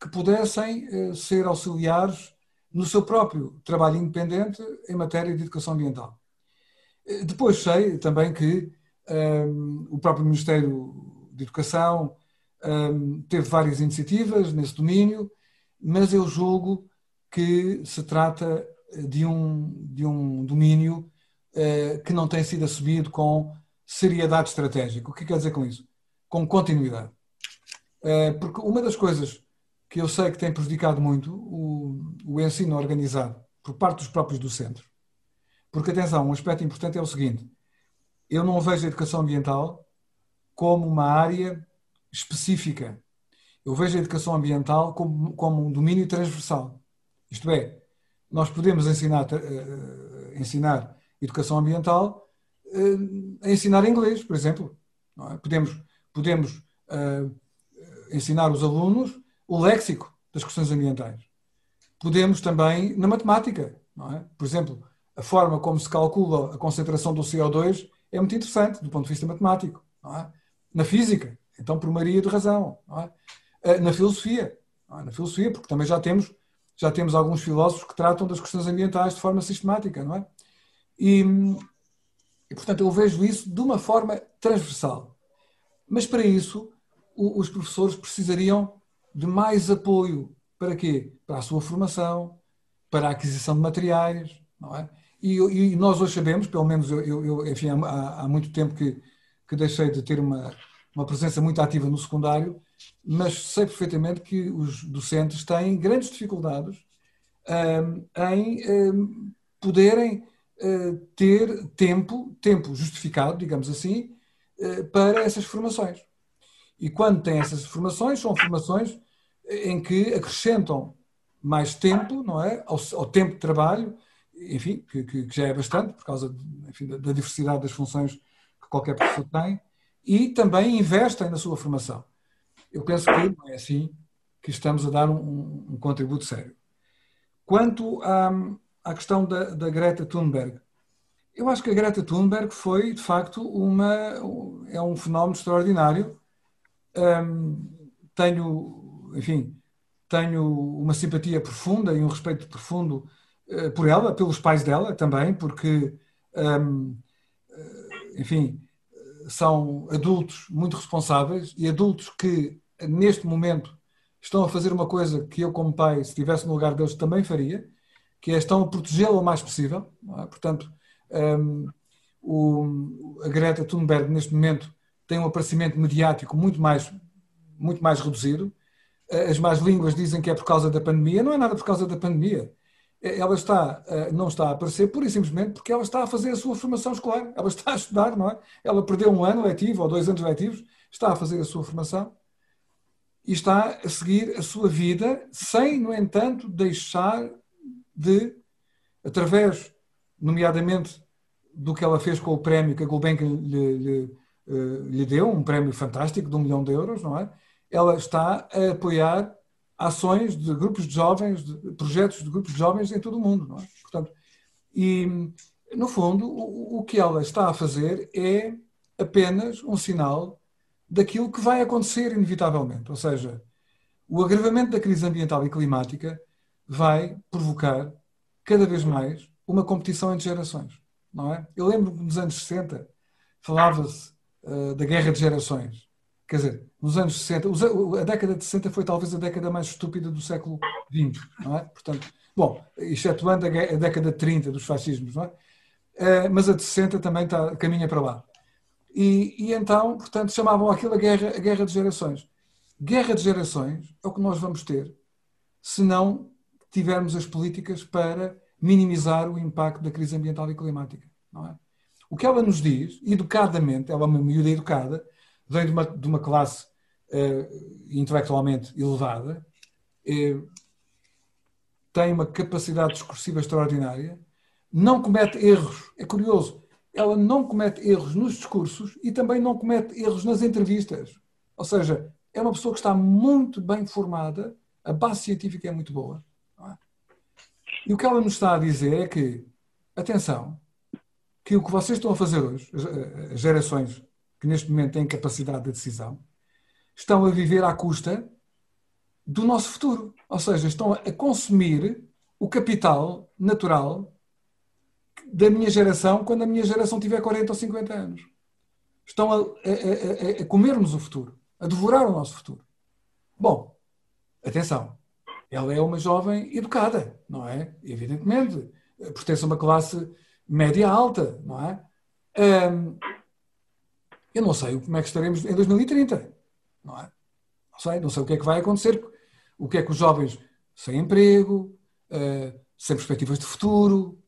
Speaker 2: que pudessem uh, ser auxiliares no seu próprio trabalho independente em matéria de educação ambiental. Depois sei também que um, o próprio Ministério de Educação um, teve várias iniciativas nesse domínio, mas eu julgo que se trata de um, de um domínio uh, que não tem sido assumido com seriedade estratégica. O que quer dizer com isso? Com continuidade. Uh, porque uma das coisas que eu sei que tem prejudicado muito o, o ensino organizado por parte dos próprios docentes, porque atenção, um aspecto importante é o seguinte: eu não vejo a educação ambiental como uma área específica. Eu vejo a educação ambiental como, como um domínio transversal. Isto é, nós podemos ensinar, uh, ensinar educação ambiental uh, a ensinar inglês, por exemplo. É? Podemos, podemos uh, ensinar os alunos o léxico das questões ambientais. Podemos também na matemática. É? Por exemplo, a forma como se calcula a concentração do CO2 é muito interessante do ponto de vista matemático. É? Na física, então por Maria de razão. É? Na filosofia, é? na filosofia, porque também já temos, já temos alguns filósofos que tratam das questões ambientais de forma sistemática, não é? E, e portanto eu vejo isso de uma forma transversal. Mas para isso o, os professores precisariam de mais apoio. Para quê? Para a sua formação, para a aquisição de materiais, não é? E, e nós hoje sabemos, pelo menos eu, eu enfim, há, há muito tempo que que deixei de ter uma, uma presença muito ativa no secundário, mas sei perfeitamente que os docentes têm grandes dificuldades um, em um, poderem uh, ter tempo, tempo justificado, digamos assim, uh, para essas formações. E quando têm essas formações, são formações em que acrescentam mais tempo, não é, ao, ao tempo de trabalho, enfim, que, que, já é bastante por causa enfim, da, da diversidade das funções que qualquer professor tem, e também investem na sua formação. Eu penso que é assim que estamos a dar um, um contributo sério. Quanto à, à questão da, da, Greta Thunberg, eu acho que a Greta Thunberg foi, de facto, uma, é um fenómeno extraordinário. Um, tenho, enfim, tenho uma simpatia profunda e um respeito profundo por ela, pelos pais dela também, porque um, enfim, são adultos muito responsáveis e adultos que, neste momento, estão a fazer uma coisa que eu, como pai, se estivesse no lugar deles, também faria, que é estão a protegê-la o mais possível. É? Portanto, um, o, a Greta Thunberg, neste momento, tem um aparecimento mediático muito mais, muito mais reduzido. As más línguas dizem que é por causa da pandemia. Não é nada por causa da pandemia. Ela está, não está a aparecer pura e simplesmente porque ela está a fazer a sua formação escolar. Ela está a estudar, não é? Ela perdeu um ano letivo ou dois anos letivos, está a fazer a sua formação e está a seguir a sua vida sem, no entanto, deixar de, através, nomeadamente, do que ela fez com o prémio que a Gulbenkian lhe, lhe, eh, lhe deu, um prémio fantástico de um milhão de euros, não é? Ela está a apoiar ações de grupos de jovens, de projetos de grupos de jovens em todo o mundo, é? Portanto, e, no fundo, o, o que ela está a fazer é apenas um sinal daquilo que vai acontecer inevitavelmente. Ou seja, o agravamento da crise ambiental e climática vai provocar cada vez mais uma competição entre gerações. Não é? Eu lembro que nos anos 60 falava-se uh, da guerra de gerações. Quer dizer, nos anos 60, a década de 60 foi talvez a década mais estúpida do século XX, não é? Portanto, bom, excetuando a, a década de 30 dos fascismos, não é? Uh, mas a de 60 também está, caminha para lá. E, e, então, portanto, chamavam aquilo a guerra, a guerra de gerações. Guerra de gerações é o que nós vamos ter se não tivermos as políticas para minimizar o impacto da crise ambiental e climática. Não é? O que ela nos diz, educadamente, ela é uma miúda educada, vem de uma, de uma classe uh, intelectualmente elevada, uh, tem uma capacidade discursiva extraordinária, não comete erros. É curioso, ela não comete erros nos discursos e também não comete erros nas entrevistas. Ou seja, é uma pessoa que está muito bem formada, a base científica é muito boa. É? E o que ela nos está a dizer é que, atenção, que o que vocês estão a fazer hoje, as gerações que neste momento têm capacidade de decisão, estão a viver à custa do nosso futuro. Ou seja, estão a consumir o capital natural da minha geração quando a minha geração tiver 40 ou 50 anos. Estão a, a, a, a comer-nos o futuro, a devorar o nosso futuro. Bom, atenção, ela é uma jovem educada, não é? Evidentemente, pertence a uma classe média alta, não é? Um, eu não sei como é que estaremos em 2030, não é? Não sei, não sei o que é que vai acontecer, o que é que os jovens sem emprego, uh, sem perspectivas de futuro,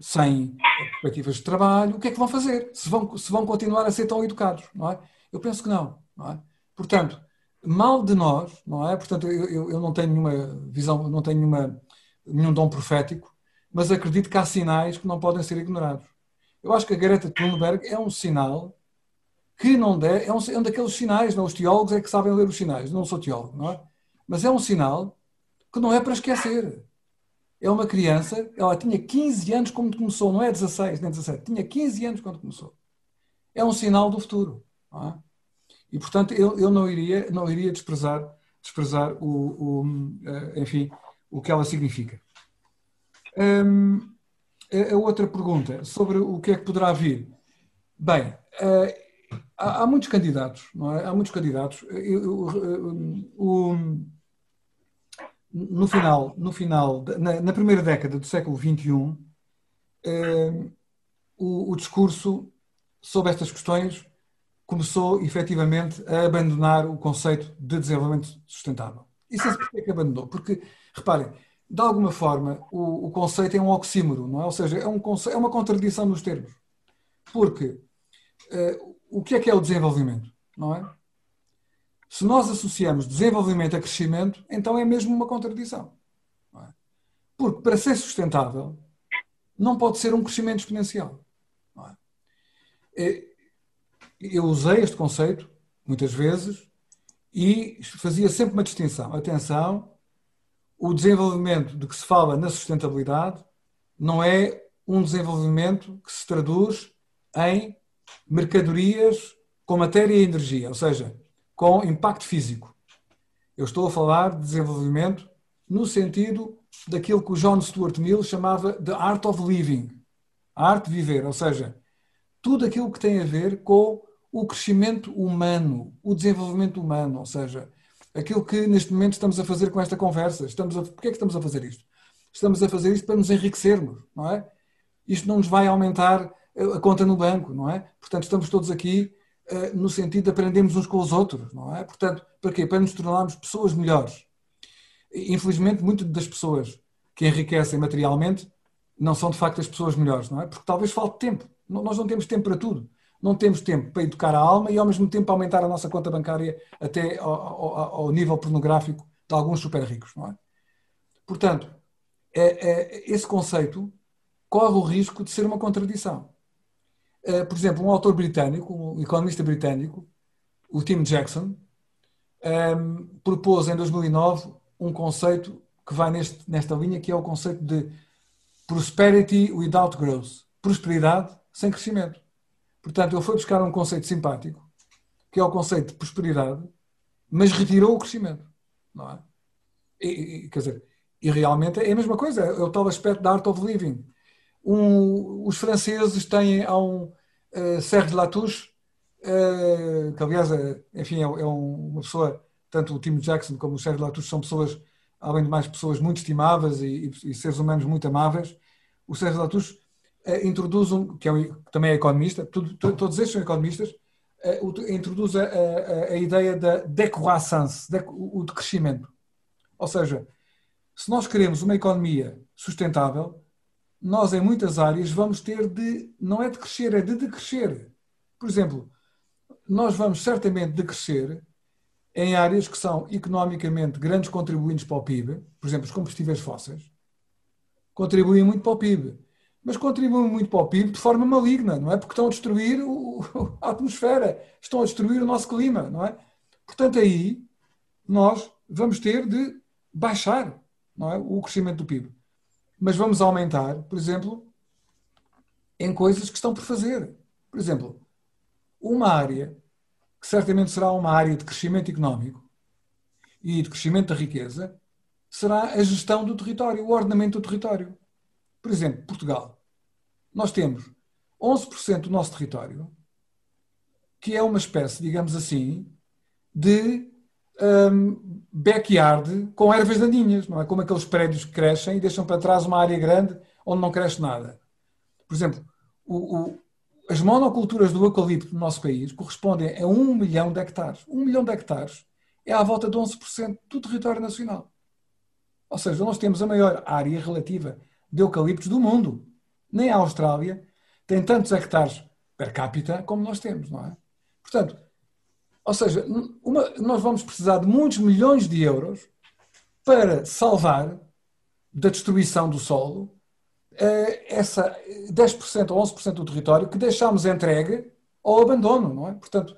Speaker 2: sem perspectivas de trabalho, o que é que vão fazer? Se vão, se vão continuar a ser tão educados, não é? Eu penso que não, não é? Portanto, mal de nós, não é? Portanto, eu, eu não tenho nenhuma visão, não tenho nenhuma, nenhum dom profético, mas acredito que há sinais que não podem ser ignorados. Eu acho que a Greta Thunberg é um sinal que não deve, é um, é um daqueles sinais, não? os teólogos é que sabem ler os sinais, não sou teólogo, não é? Mas é um sinal que não é para esquecer é uma criança, ela tinha 15 anos quando começou, não é 16 nem 17, tinha 15 anos quando começou. É um sinal do futuro. É? E, portanto, eu, eu não, iria, não iria desprezar, desprezar o, o, eh, enfim, o que ela significa. Um, a outra pergunta, sobre o que é que poderá vir. Bem, uh, há, há, muitos candidatos, não é? Há muitos candidatos. Eu, eu, eu, o, no final, no final na, na primeira década do século XXI, eh, o, o, discurso sobre estas questões começou efetivamente a abandonar o conceito de desenvolvimento sustentável. E sabe porquê que abandonou? Porque, reparem, de alguma forma, o, o, conceito é um oxímoro, não é? Ou seja, é, um, é uma contradição nos termos. Porque eh, o que é que é o desenvolvimento, não é? Se nós associamos desenvolvimento a crescimento, então é mesmo uma contradição. É? Porque para ser sustentável, não pode ser um crescimento exponencial. É? Eu usei este conceito muitas vezes e fazia sempre uma distinção. Atenção, o desenvolvimento de que se fala na sustentabilidade não é um desenvolvimento que se traduz em mercadorias com matéria e energia, ou seja, com impacto físico. Eu estou a falar de desenvolvimento no sentido daquilo que o John Stuart Mill chamava de art of living, a arte de viver, ou seja, tudo aquilo que tem a ver com o crescimento humano, o desenvolvimento humano, ou seja, aquilo que neste momento estamos a fazer com esta conversa. Estamos a, porquê é que estamos a fazer isto? Estamos a fazer isto para nos enriquecermos, não é? Isto não nos vai aumentar a conta no banco, não é? Portanto, estamos todos aqui uh, no sentido de aprendermos uns com os outros, não é? Portanto, para quê? Para nos tornarmos pessoas melhores. Infelizmente, muitas das pessoas que enriquecem materialmente não são de facto as pessoas melhores, não é? Porque talvez falte tempo. Nós não temos tempo para tudo. Não temos tempo para educar a alma e ao mesmo tempo aumentar a nossa conta bancária até ao, ao, ao nível pornográfico de alguns super ricos, não é? Portanto, é, é, esse conceito corre o risco de ser uma contradição. É, por exemplo, um autor britânico, um economista britânico, o Tim Jackson, um, propôs em 2009 um conceito que vai neste, nesta linha, que é o conceito de prosperity without growth. Prosperidade sem crescimento. Portanto, ele foi buscar um conceito simpático, que é o conceito de prosperidade, mas retirou o crescimento. Não é? E, e, quer dizer, e realmente é a mesma coisa, é o tal aspecto da art of living. Um, os franceses têm há um uh, Serge Latouche, uh, que aliás, é, enfim, é, é uma pessoa, tanto o Tim Jackson como o Serge Latouche são pessoas, além de mais pessoas muito estimáveis e, e, e seres humanos muito amáveis. O Serge Latouche introduz um, que, é um, também é economista, tudo, todos estes são economistas, introduz a, a, a, ideia da décroissance, o de crescimento. Ou seja, se nós queremos uma economia sustentável, nós em muitas áreas vamos ter de, não é de crescer, é de decrescer. Por exemplo, nós vamos certamente decrescer em áreas que são economicamente grandes contribuintes para o PIB, por exemplo, os combustíveis fósseis, contribuem muito para o PIB. Mas contribuem muito para o PIB de forma maligna, não é? Porque estão a destruir o, a atmosfera, estão a destruir o nosso clima, não é? Portanto, aí nós vamos ter de baixar não é? o crescimento do PIB. Mas vamos aumentar, por exemplo, em coisas que estão por fazer. Por exemplo, uma área que certamente será uma área de crescimento económico e de crescimento da riqueza será a gestão do território, o ordenamento do território. Por exemplo, Portugal. Nós temos 11% do nosso território que é uma espécie, digamos assim, de um, backyard com ervas daninhas, não é? Como aqueles prédios que crescem e deixam para trás uma área grande onde não cresce nada. Por exemplo, o, o, as monoculturas do eucalipto no nosso país correspondem a um milhão de hectares. Um milhão de hectares é à volta de 11% do território nacional. Ou seja, nós temos a maior área relativa de eucaliptos do mundo. Nem a Austrália tem tantos hectares per capita como nós temos, não é? Portanto, ou seja, uma, nós vamos precisar de muitos milhões de euros para salvar da destruição do solo eh, essa 10% ou 11% do território que deixámos entregue ao abandono, não é? Portanto,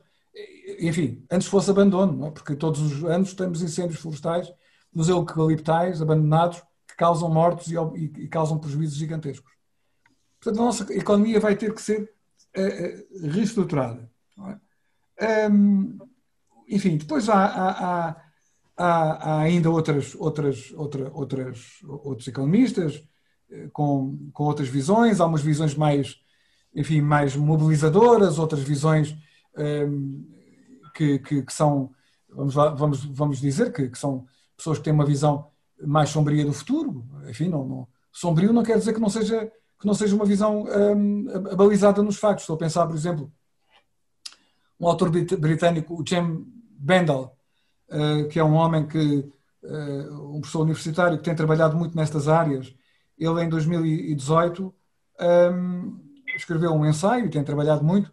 Speaker 2: enfim, antes fosse abandono, não é? Porque todos os anos temos incêndios florestais nos eucaliptais abandonados que causam mortos e, e, e causam prejuízos gigantescos. Portanto, a nossa economia vai ter que ser uh, reestruturada. É? Um, enfim, depois há, há, há, há, ainda outras, outras, outra, outras, outros economistas eh, com, com outras visões, há umas visões mais, enfim, mais mobilizadoras, outras visões um, que, que, que, são, vamos, lá, vamos, vamos dizer, que, que, são pessoas que têm uma visão mais sombria do futuro. Enfim, não, não, sombrio não quer dizer que não seja, que não seja uma visão um, abalizada nos factos. Estou a pensar, por exemplo, um autor britânico, o James Bendel, eh, que é um homem que, eh, um professor universitário que tem trabalhado muito nestas áreas. Ele, em 2018, ehm, escreveu um ensaio, e tem trabalhado muito,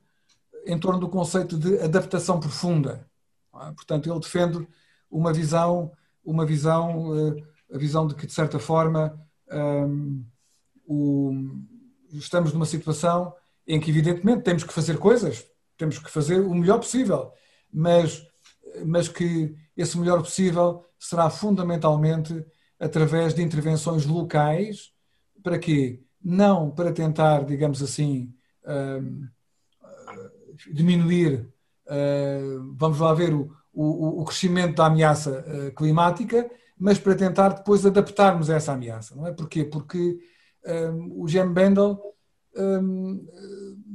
Speaker 2: em torno do conceito de adaptação profunda. É? Portanto, ele defende uma visão, uma visão, eh, a visão de que, de certa forma, ehm, estamos numa situação em que, evidentemente, temos que fazer coisas, temos que fazer o melhor possível, mas, mas que esse melhor possível será fundamentalmente através de intervenções locais, para quê? Não para tentar, digamos assim, uh, diminuir, uh, vamos lá ver, o, o, o crescimento da ameaça uh, climática, mas para tentar depois adaptarmos a essa ameaça, não é? Porquê? Porque o Jem Bendel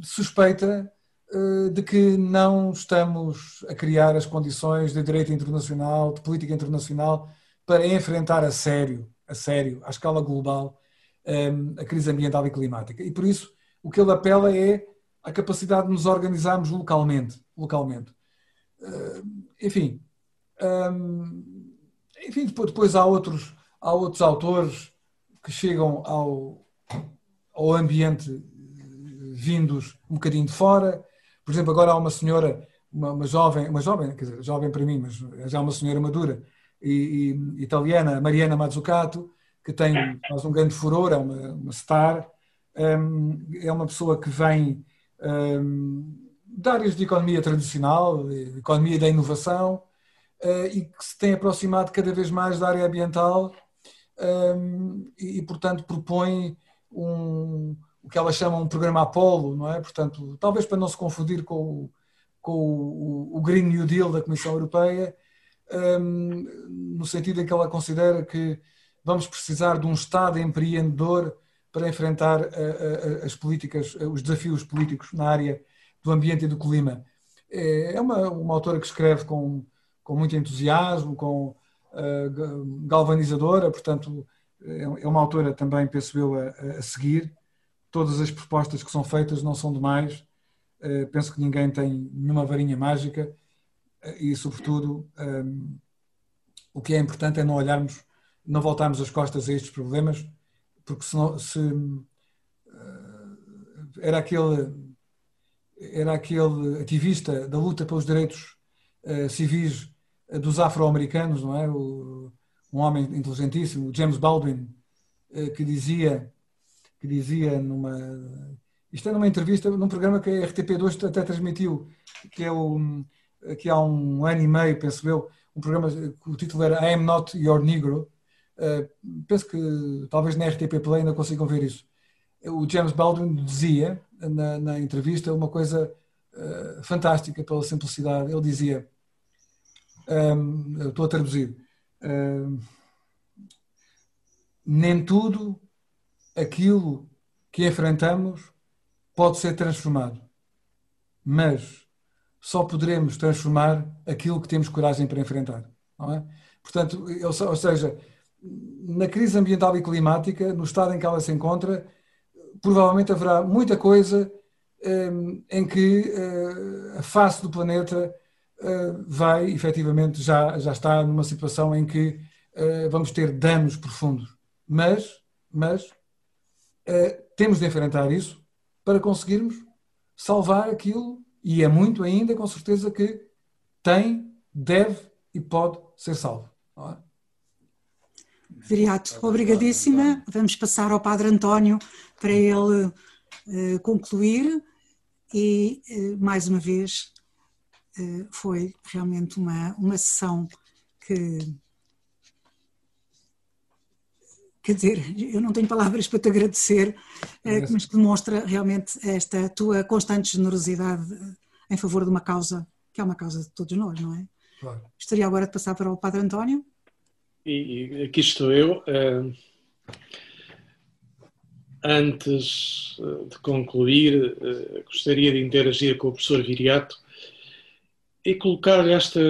Speaker 2: suspeita eh, de que não estamos a criar as condições de direito internacional, de política internacional, para enfrentar a sério a sério, à escala global, um, a crise ambiental e climática. E por isso o que ele apela é a capacidade de nos organizarmos localmente. localmente. Uh, enfim, um, enfim, depois, depois há, outros, há outros autores que chegam ao, ao ambiente vindos um bocadinho de fora. Por exemplo, agora há uma senhora, uma, uma jovem, uma jovem, quer dizer, jovem para mim, mas já uma senhora madura, e, e, italiana, Mariana Mazzucato, que tem faz um grande furor, é uma, uma star, um, é uma pessoa que vem um, de áreas de economia tradicional, de economia da inovação, uh, e que se tem aproximado cada vez mais da área ambiental um, e, portanto, propõe um, o que ela chama um programa Apolo, não é? Portanto, talvez para não se confundir com o, com o, o Green New Deal da Comissão Europeia, um, no sentido em que ela considera que vamos precisar de um Estado empreendedor para enfrentar a, a, as políticas, os desafios políticos na área do ambiente e do clima. É, é uma, uma autora que escreve com, com muito entusiasmo, com uh, galvanizadora, portanto, é, é uma autora também, penso eu, a, a seguir todas as propostas que são feitas não são demais. Uh, penso que ninguém tem nenhuma varinha mágica uh, e, sobretudo, um, ehm, o que é importante é não olharmos, não voltarmos as costas a estes problemas, porque senão, se uh, era aquele era aquele ativista da luta pelos direitos civis dos afro-americanos, não é? O, um homem inteligentíssimo, James Baldwin, que dizia que dizia numa. Isto é numa entrevista, num programa que a RTP2 até transmitiu, que é o, que há um ano e meio, penso eu, um programa que o título era I Am Not Your Negro. Uh, penso que talvez na RTP Play ainda consigam ver isso. O James Baldwin dizia na, na entrevista uma coisa uh, fantástica pela simplicidade. Ele dizia: um, eu estou a traduzir. Uh, nem tudo aquilo que enfrentamos pode ser transformado, mas só poderemos transformar aquilo que temos coragem para enfrentar. Não é? Portanto, ou seja, na crise ambiental e climática, no estado em que ela se encontra, provavelmente haverá muita coisa um, em que uh, a face do planeta uh, vai, efetivamente, já, já está numa situação em que uh, vamos ter danos profundos. Mas, mas uh, temos de enfrentar isso para conseguirmos salvar aquilo, e é muito ainda, com certeza, que tem, deve e pode ser salvo. É?
Speaker 1: Viriato, obrigadíssima. Vamos passar ao Padre António para ele uh, concluir e, uh, mais uma vez, uh, foi realmente uma, uma sessão que quer dizer, eu não tenho palavras para te agradecer, é. mas que demonstra realmente esta tua constante generosidade em favor de uma causa que é uma causa de todos nós, não é? Claro. Gostaria agora de passar para o Padre António.
Speaker 3: E, e aqui estou eu. Uh, antes uh, de concluir, uh, gostaria de interagir com o professor Viriato e colocar-lhe esta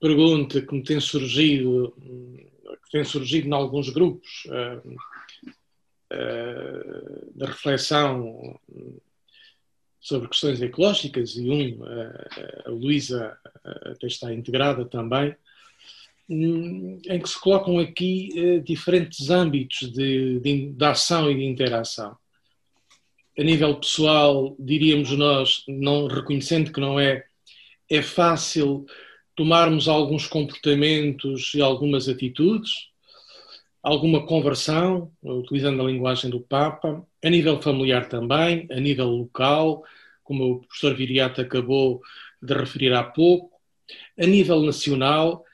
Speaker 3: pergunta que me tem surgido que tem surgido em alguns grupos uh, uh, de reflexão sobre questões ecológicas, e um, a Luísa até está integrada também, em que se colocam aqui diferentes âmbitos de, de, de ação e de interação. A nível pessoal, diríamos nós, não reconhecendo que não é, é fácil tomarmos alguns comportamentos e algumas atitudes, alguma conversão, utilizando a linguagem do Papa, a nível familiar também, a nível local, como o professor Viriato acabou de referir há pouco, a nível nacional,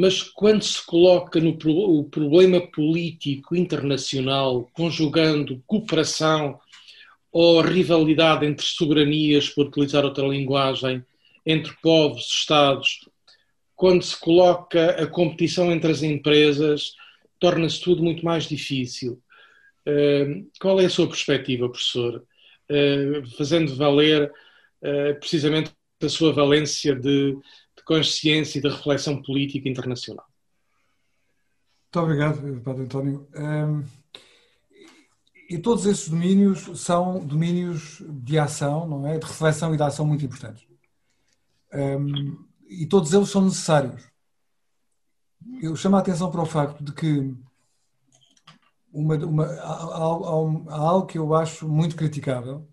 Speaker 3: mas quando se coloca no o problema político internacional, conjugando cooperação ou rivalidade entre soberanias, por utilizar outra linguagem, entre povos, Estados, quando se coloca a competição entre as empresas, torna-se tudo muito mais difícil. Uh, qual é a sua perspectiva, professor? Uh, fazendo valer uh, precisamente a sua valência de, consciência e de reflexão política internacional.
Speaker 2: Muito obrigado, Padre António. Um, e todos esses domínios são domínios de ação, não é? De reflexão e de ação muito importantes. Um, e todos eles são necessários. Eu chamo a atenção para o facto de que uma, uma, há, há, há algo que eu acho muito criticável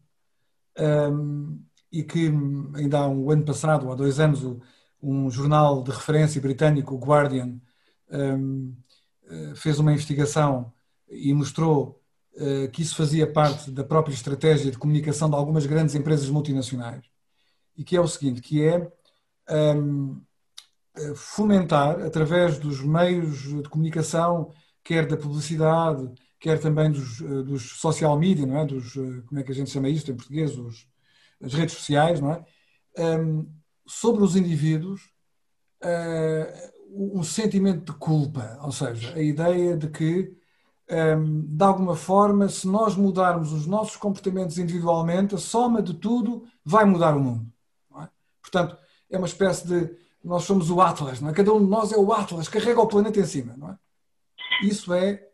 Speaker 2: um, e que ainda há um ano passado, ou há dois anos, um jornal de referência britânico, o Guardian, um, eh, fez uma investigação e mostrou uh, que isso fazia parte da própria estratégia de comunicação de algumas grandes empresas multinacionais. E que é o seguinte, que é um, eh, fomentar, através dos meios de comunicação, quer da publicidade, quer também dos, dos social media, não é? dos, como é que a gente chama isto em português, os, as redes sociais, não é? Um, sobre os indivíduos uh, um sentimento de culpa, ou seja, a ideia de que, um, de alguma forma, se nós mudarmos os nossos comportamentos individualmente, a soma de tudo vai mudar o mundo. É? Portanto, é uma espécie de. Nós somos o Atlas, não é? cada um de nós é o Atlas, carrega o planeta em cima. Não é? Isso é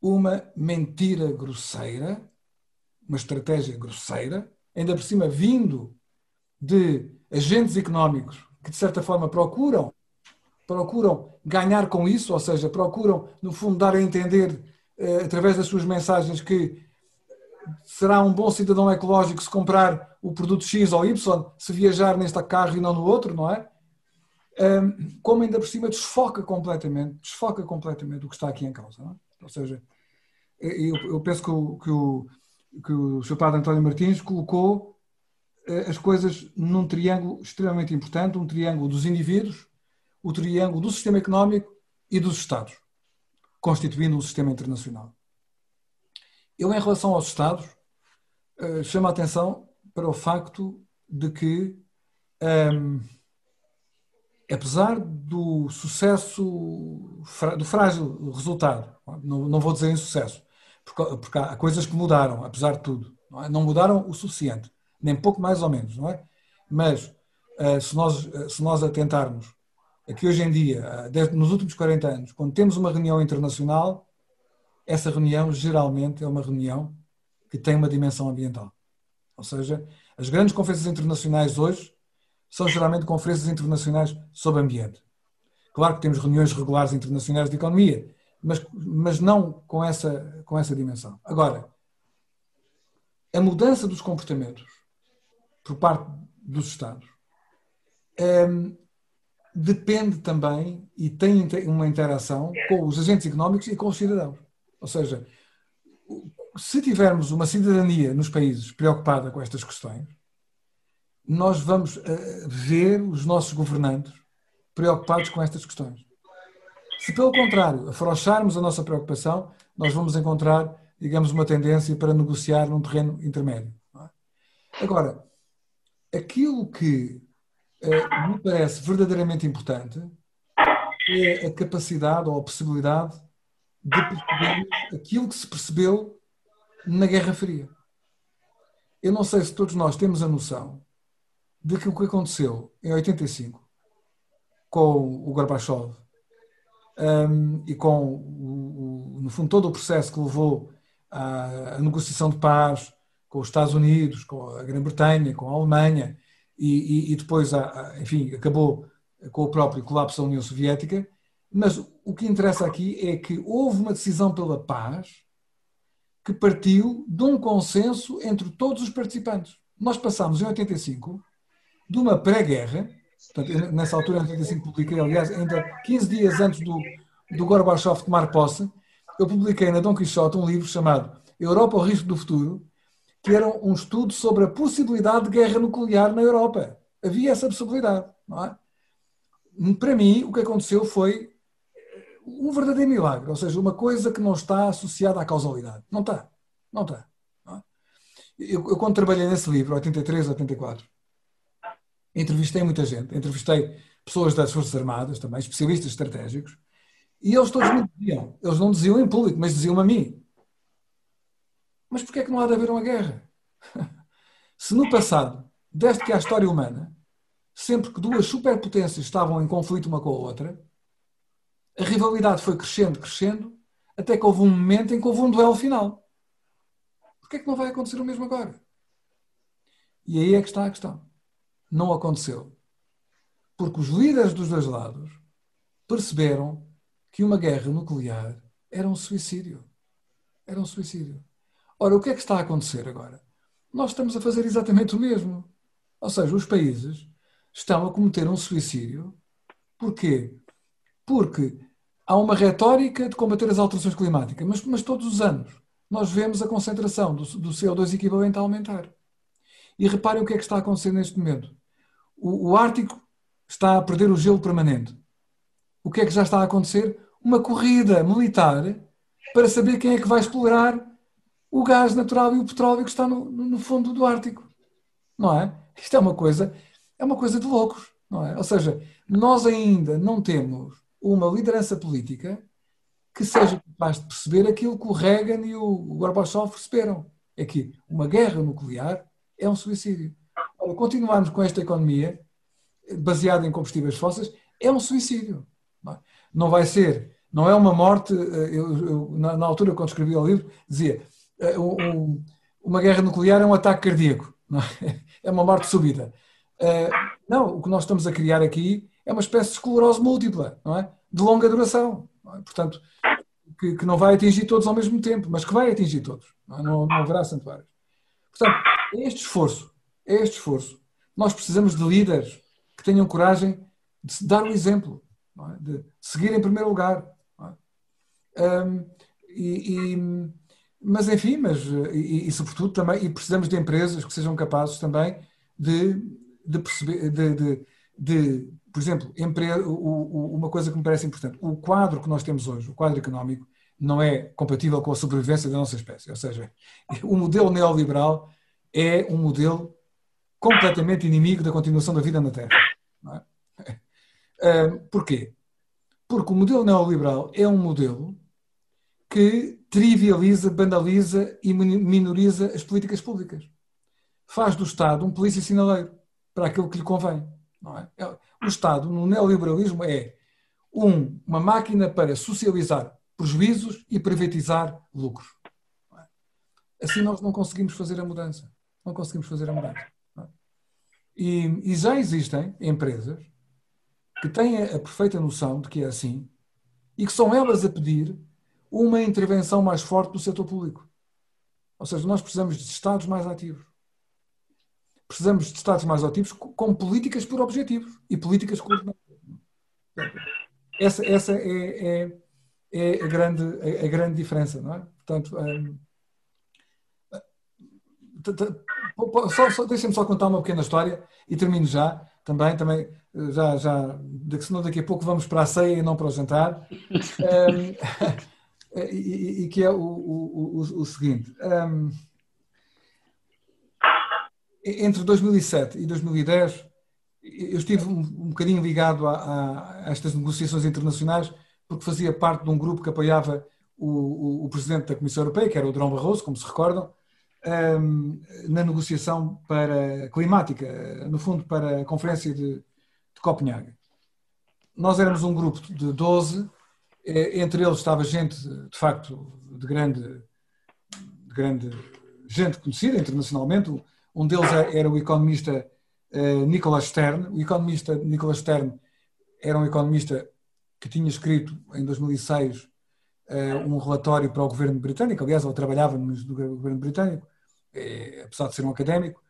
Speaker 2: uma mentira grosseira, uma estratégia grosseira, ainda por cima vindo de agentes económicos que de certa forma procuram procuram ganhar com isso, ou seja, procuram no fundo dar a entender eh, através das suas mensagens que será um bom cidadão ecológico se comprar o produto X ou Y, se viajar neste carro e não no outro, não é? Como ainda por cima desfoca completamente, desfoca completamente o que está aqui em causa. É? Ou seja, eu, eu penso que o, que o, que o Sr. Padre António Martins colocou eh, as coisas num triângulo extremamente importante, um triângulo dos indivíduos, o triângulo do sistema económico e dos Estados, constituindo um sistema internacional. Eu, em relação aos Estados, eh, chamo a atenção para o facto de que, um, ehm, apesar do sucesso, do frágil resultado, não, vou dizer insucesso, porque, porque há coisas que mudaram, apesar de tudo, não, é? não mudaram o suficiente nem pouco mais ou menos, não é? Mas uh, se, nós, uh, se nós atentarmos a que hoje em dia, uh, nos últimos 40 anos, quando temos uma reunião internacional, essa reunião geralmente é uma reunião que tem uma dimensão ambiental. Ou seja, as grandes conferências internacionais hoje são geralmente conferências internacionais sobre ambiente. Claro que temos reuniões regulares internacionais de economia, mas, mas não com essa, com essa dimensão. Agora, a mudança dos comportamentos por parte dos Estados um, ehm, depende também e tem uma interação com os agentes económicos e com os cidadãos. Ou seja, se tivermos uma cidadania nos países preocupada com estas questões, nós vamos uh, ver os nossos governantes preocupados com estas questões. Se, pelo contrário, afrouxarmos a nossa preocupação, nós vamos encontrar, digamos, uma tendência para negociar num terreno intermédio. É? Agora, aquilo que uh, me parece verdadeiramente importante é a capacidade ou a possibilidade de perceber aquilo que se percebeu na Guerra Fria. Eu não sei se todos nós temos a noção de que o que aconteceu em 85 com o Gorbachev um, e com, o, o, no fundo, todo o processo que levou à, à negociação de paz, com os Estados Unidos, com a Grã-Bretanha, com a Alemanha, e, e, e depois, enfim, acabou com o próprio colapso da União Soviética. Mas o que interessa aqui é que houve uma decisão pela paz que partiu de um consenso entre todos os participantes. Nós passámos em 85 de uma pré-guerra, nessa altura, em 85, publiquei, aliás, ainda 15 dias antes do, do Gorbachev tomar posse, eu publiquei na Dom Quixote um livro chamado Europa, o Risco do Futuro, que era um estudo sobre a possibilidade de guerra nuclear na Europa. Havia essa possibilidade, não é? Para mim, o que aconteceu foi um verdadeiro milagre, ou seja, uma coisa que não está associada à causalidade. Não está, não está. Não é? eu, eu, quando trabalhei nesse livro, 83, 84, entrevistei muita gente, entrevistei pessoas das Forças Armadas também, especialistas estratégicos, e eles todos me diziam, eles não diziam em público, mas diziam-me a mim, mas porquê é que não há de haver uma guerra? Se no passado, desde que há história humana, sempre que duas superpotências estavam em conflito uma com a outra, A rivalidade foi crescendo, crescendo, até que houve um momento em que houve um duelo final. Porquê é que não vai acontecer o mesmo agora? E aí é que está a questão. Não aconteceu. Porque os líderes dos dois lados perceberam que uma guerra nuclear era um suicídio. Era um suicídio. Ora, o que é que está a acontecer agora? Nós estamos a fazer exatamente o mesmo. Ou seja, os países estão a cometer um suicídio. Porquê? Porque há uma retórica de combater as alterações climáticas, mas, mas todos os anos nós vemos a concentração do, do, CO2 equivalente a aumentar. E reparem o que é que está a acontecer neste momento. O, o Ártico está a perder o gelo permanente. O que é que já está a acontecer? Uma corrida militar para saber quem é que vai explorar o gás natural e o petróleo que está no, no fundo do Ártico. Não é? Isto é uma coisa, é uma coisa de loucos, não é? Ou seja, nós ainda não temos uma liderança política que seja capaz de perceber aquilo que o Reagan e o Gorbachev perceberam. É que uma guerra nuclear é um suicídio. Continuarmos com esta economia baseada em combustíveis fósseis é um suicídio. Não, é? vai ser, não é uma morte. Eh, eu, eu, na, altura, quando escrevi o livro, dizia eh, uma guerra nuclear é um ataque cardíaco, é? é? uma morte súbita. Eh, não, o que nós estamos a criar aqui é uma espécie de esclerose múltipla, não é? de longa duração. Não é? Portanto, que, que, não vai atingir todos ao mesmo tempo, mas que vai atingir todos. Não, é? não, não haverá santuários. Portanto, é este esforço, é este esforço. Nós precisamos de líderes que tenham coragem de dar o exemplo, é? de seguir em primeiro lugar. É? Um, e, mas enfim, mas, e, e, sobretudo também, e precisamos de empresas que sejam capazes também de, de perceber, de, de, de por exemplo, uma coisa que me parece importante, o quadro que nós temos hoje, o quadro económico, não é compatível com a sobrevivência da nossa espécie. Ou seja, o modelo neoliberal é um modelo completamente inimigo da continuação da vida na Terra. É? Porquê? Porque o modelo neoliberal é um modelo que trivializa, banaliza e minoriza as políticas públicas. Faz do Estado um polícia sinaleiro para aquilo que lhe convém. É? é? O Estado, no neoliberalismo, é um, uma máquina para socializar prejuízos e privatizar lucros. É? Assim nós não conseguimos fazer a mudança. Não conseguimos fazer a mudança. É? E, e, já existem empresas que têm a, a perfeita noção de que é assim e que são elas a pedir uma intervenção mais forte do setor público. Ou seja, nós precisamos de Estados mais ativos precisamos de Estados mais ativos com políticas por objetivos e políticas coordenadas. Essa, essa é, é, é a, grande, a, grande diferença, não é? Portanto, um, só, só, deixem-me só contar uma pequena história e termino já, também, também já, já, senão daqui a pouco vamos para a ceia e não para o jantar, um, e, e, que é o, o, o, o seguinte. Um, entre 2007 e 2010, eu estive um, um bocadinho ligado a, a, a, estas negociações internacionais, porque fazia parte de um grupo que apoiava o, o, presidente da Comissão Europeia, que era o Drão Barroso, como se recordam, um, na negociação para climática, no fundo, para a Conferência de, de Copenhague. Nós éramos um grupo de 12, eh, entre eles estava gente, de facto, de grande, de grande gente conhecida internacionalmente, um deles é, era o economista uh, Nicholas Stern. O economista Nicholas Stern era um economista que tinha escrito em 2006 uh, eh, um relatório para o governo britânico. Aliás, ele trabalhava no governo britânico, é, apesar de ser um académico,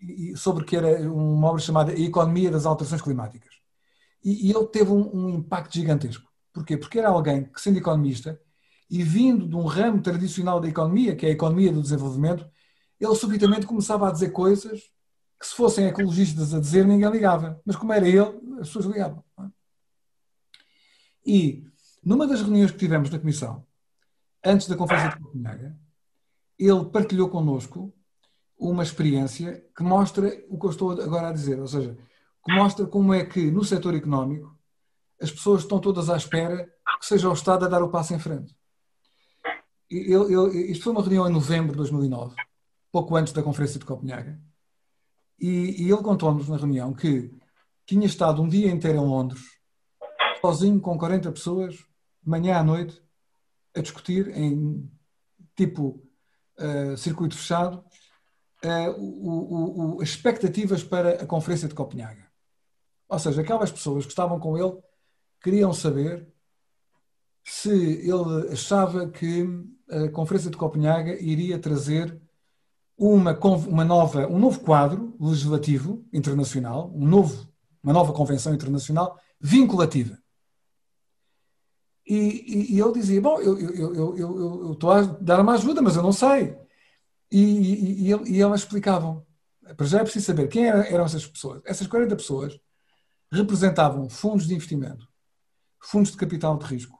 Speaker 2: e, e, sobre que era uma obra chamada A Economia das Alterações Climáticas. E, e ele teve um, um impacto gigantesco. Porquê? Porque era alguém que, sendo economista, e vindo de um ramo tradicional da economia, que é a economia do desenvolvimento, ele subitamente começava a dizer coisas que se fossem ecologistas a dizer ninguém ligava. Mas como era ele, as pessoas ligavam. É? E numa das reuniões que tivemos na Comissão, antes da Conferência de Copenhaga, ele partilhou connosco uma experiência que mostra o que eu estou agora a dizer, ou seja, que mostra como é que no setor económico as pessoas estão todas à espera que seja o Estado a dar o passo em frente. Ele, ele, isto foi uma reunião em novembro de 2009 pouco antes da Conferência de Copenhaga, e, e ele contou-nos na reunião que tinha estado um dia inteiro em Londres sozinho com 40 pessoas, manhã à noite, a discutir em tipo uh, circuito fechado uh, o, o, as expectativas para a Conferência de Copenhaga. Ou seja, aquelas pessoas que estavam com ele queriam saber se ele achava que a Conferência de Copenhaga iria trazer uma, uma nova, um novo quadro legislativo internacional, um novo, uma nova convenção internacional vinculativa. E, e, e ele dizia: Bom, eu, eu, eu, eu, estou a dar uma ajuda, mas eu não sei. E, e, e, e elas explicavam. Para já é preciso saber quem eram essas pessoas. Essas 40 pessoas representavam fundos de investimento, fundos de capital de risco,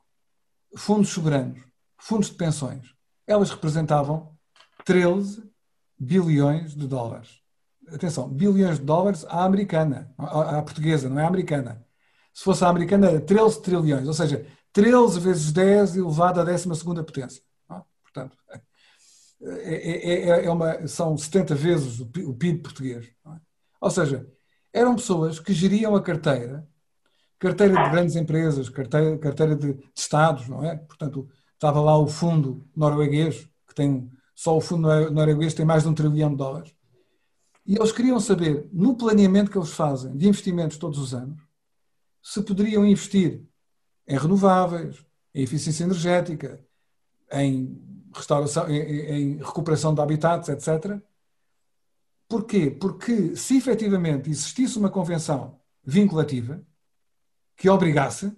Speaker 2: fundos soberanos, fundos de pensões. Elas representavam 13 bilhões de dólares. Atenção, bilhões de dólares à americana, à portuguesa, não é americana. Se fosse a americana, era 13 trilhões, ou seja, 13 vezes 10 elevado à 12 potência. É? Portanto, é, é, é, uma, são 70 vezes o PIB português. É? Ou seja, eram pessoas que geriam a carteira, carteira de grandes empresas, carteira, carteira de, de Estados, não é? Portanto, estava lá o fundo norueguês, que tem, só o fundo norueguês tem mais de um trilhão de dólares. E eles queriam saber, no planeamento que eles fazem de investimentos todos os anos, se poderiam investir em renováveis, em eficiência energética, em restauração, em, em recuperação de habitats, etc. Porquê? Porque se efetivamente existisse uma convenção vinculativa que obrigasse,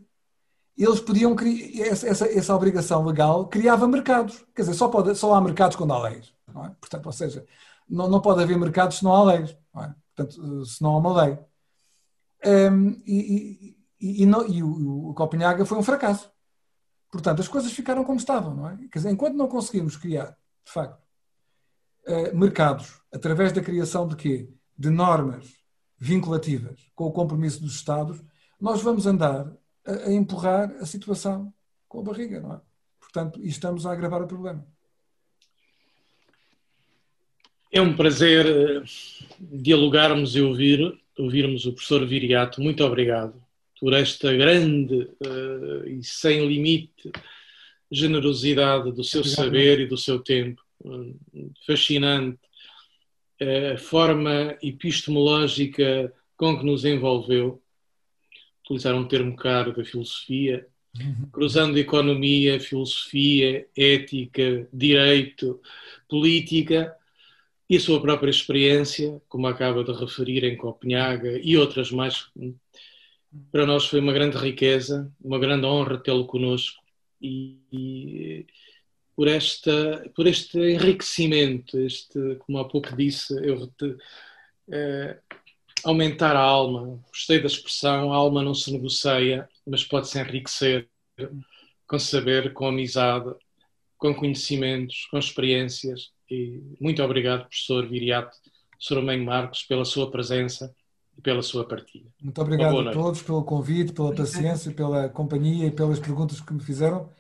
Speaker 2: eles podiam criar essa, essa, essa, obrigação legal criava mercados. Quer dizer, só, pode, só há mercados quando há leis. É? Portanto, ou seja, não, não pode haver mercados se não há leis. Não é? Portanto, se não há uma lei. Um, e, e, e, não, e o, o, Copenhaga foi um fracasso. Portanto, as coisas ficaram como estavam, não é? Quer dizer, enquanto não conseguimos criar, de facto, uh, mercados através da criação de quê? De normas vinculativas com o compromisso dos Estados, nós vamos andar a, a empurrar a situação com a barriga, não é? Portanto, e estamos a agravar o problema.
Speaker 3: É um prazer eh, dialogarmos e ouvir, ouvirmos o professor Viriato. Muito obrigado por esta grande uh, e sem limite generosidade do seu Obrigado. saber e do seu tempo. Fascinante a forma epistemológica com que nos envolveu. Utilizar um termo caro da filosofia, uhum. cruzando economia, filosofia, ética, direito, política e a sua própria experiência, como acaba de referir em Copenhaga e outras mais para nós foi uma grande riqueza, uma grande honra tê-lo conosco e, e, por, esta, por este enriquecimento, este, como há pouco disse, eu te, eh, aumentar a alma. Gostei da expressão, a alma não se negocia, mas pode-se enriquecer com saber, com amizade, com conhecimentos, com experiências. E muito obrigado, professor Viriato Soromenho Marcos, pela sua presença e pela sua partilha.
Speaker 2: Muito obrigado a todos pelo convite, pela paciência, pela companhia e pelas perguntas que me fizeram.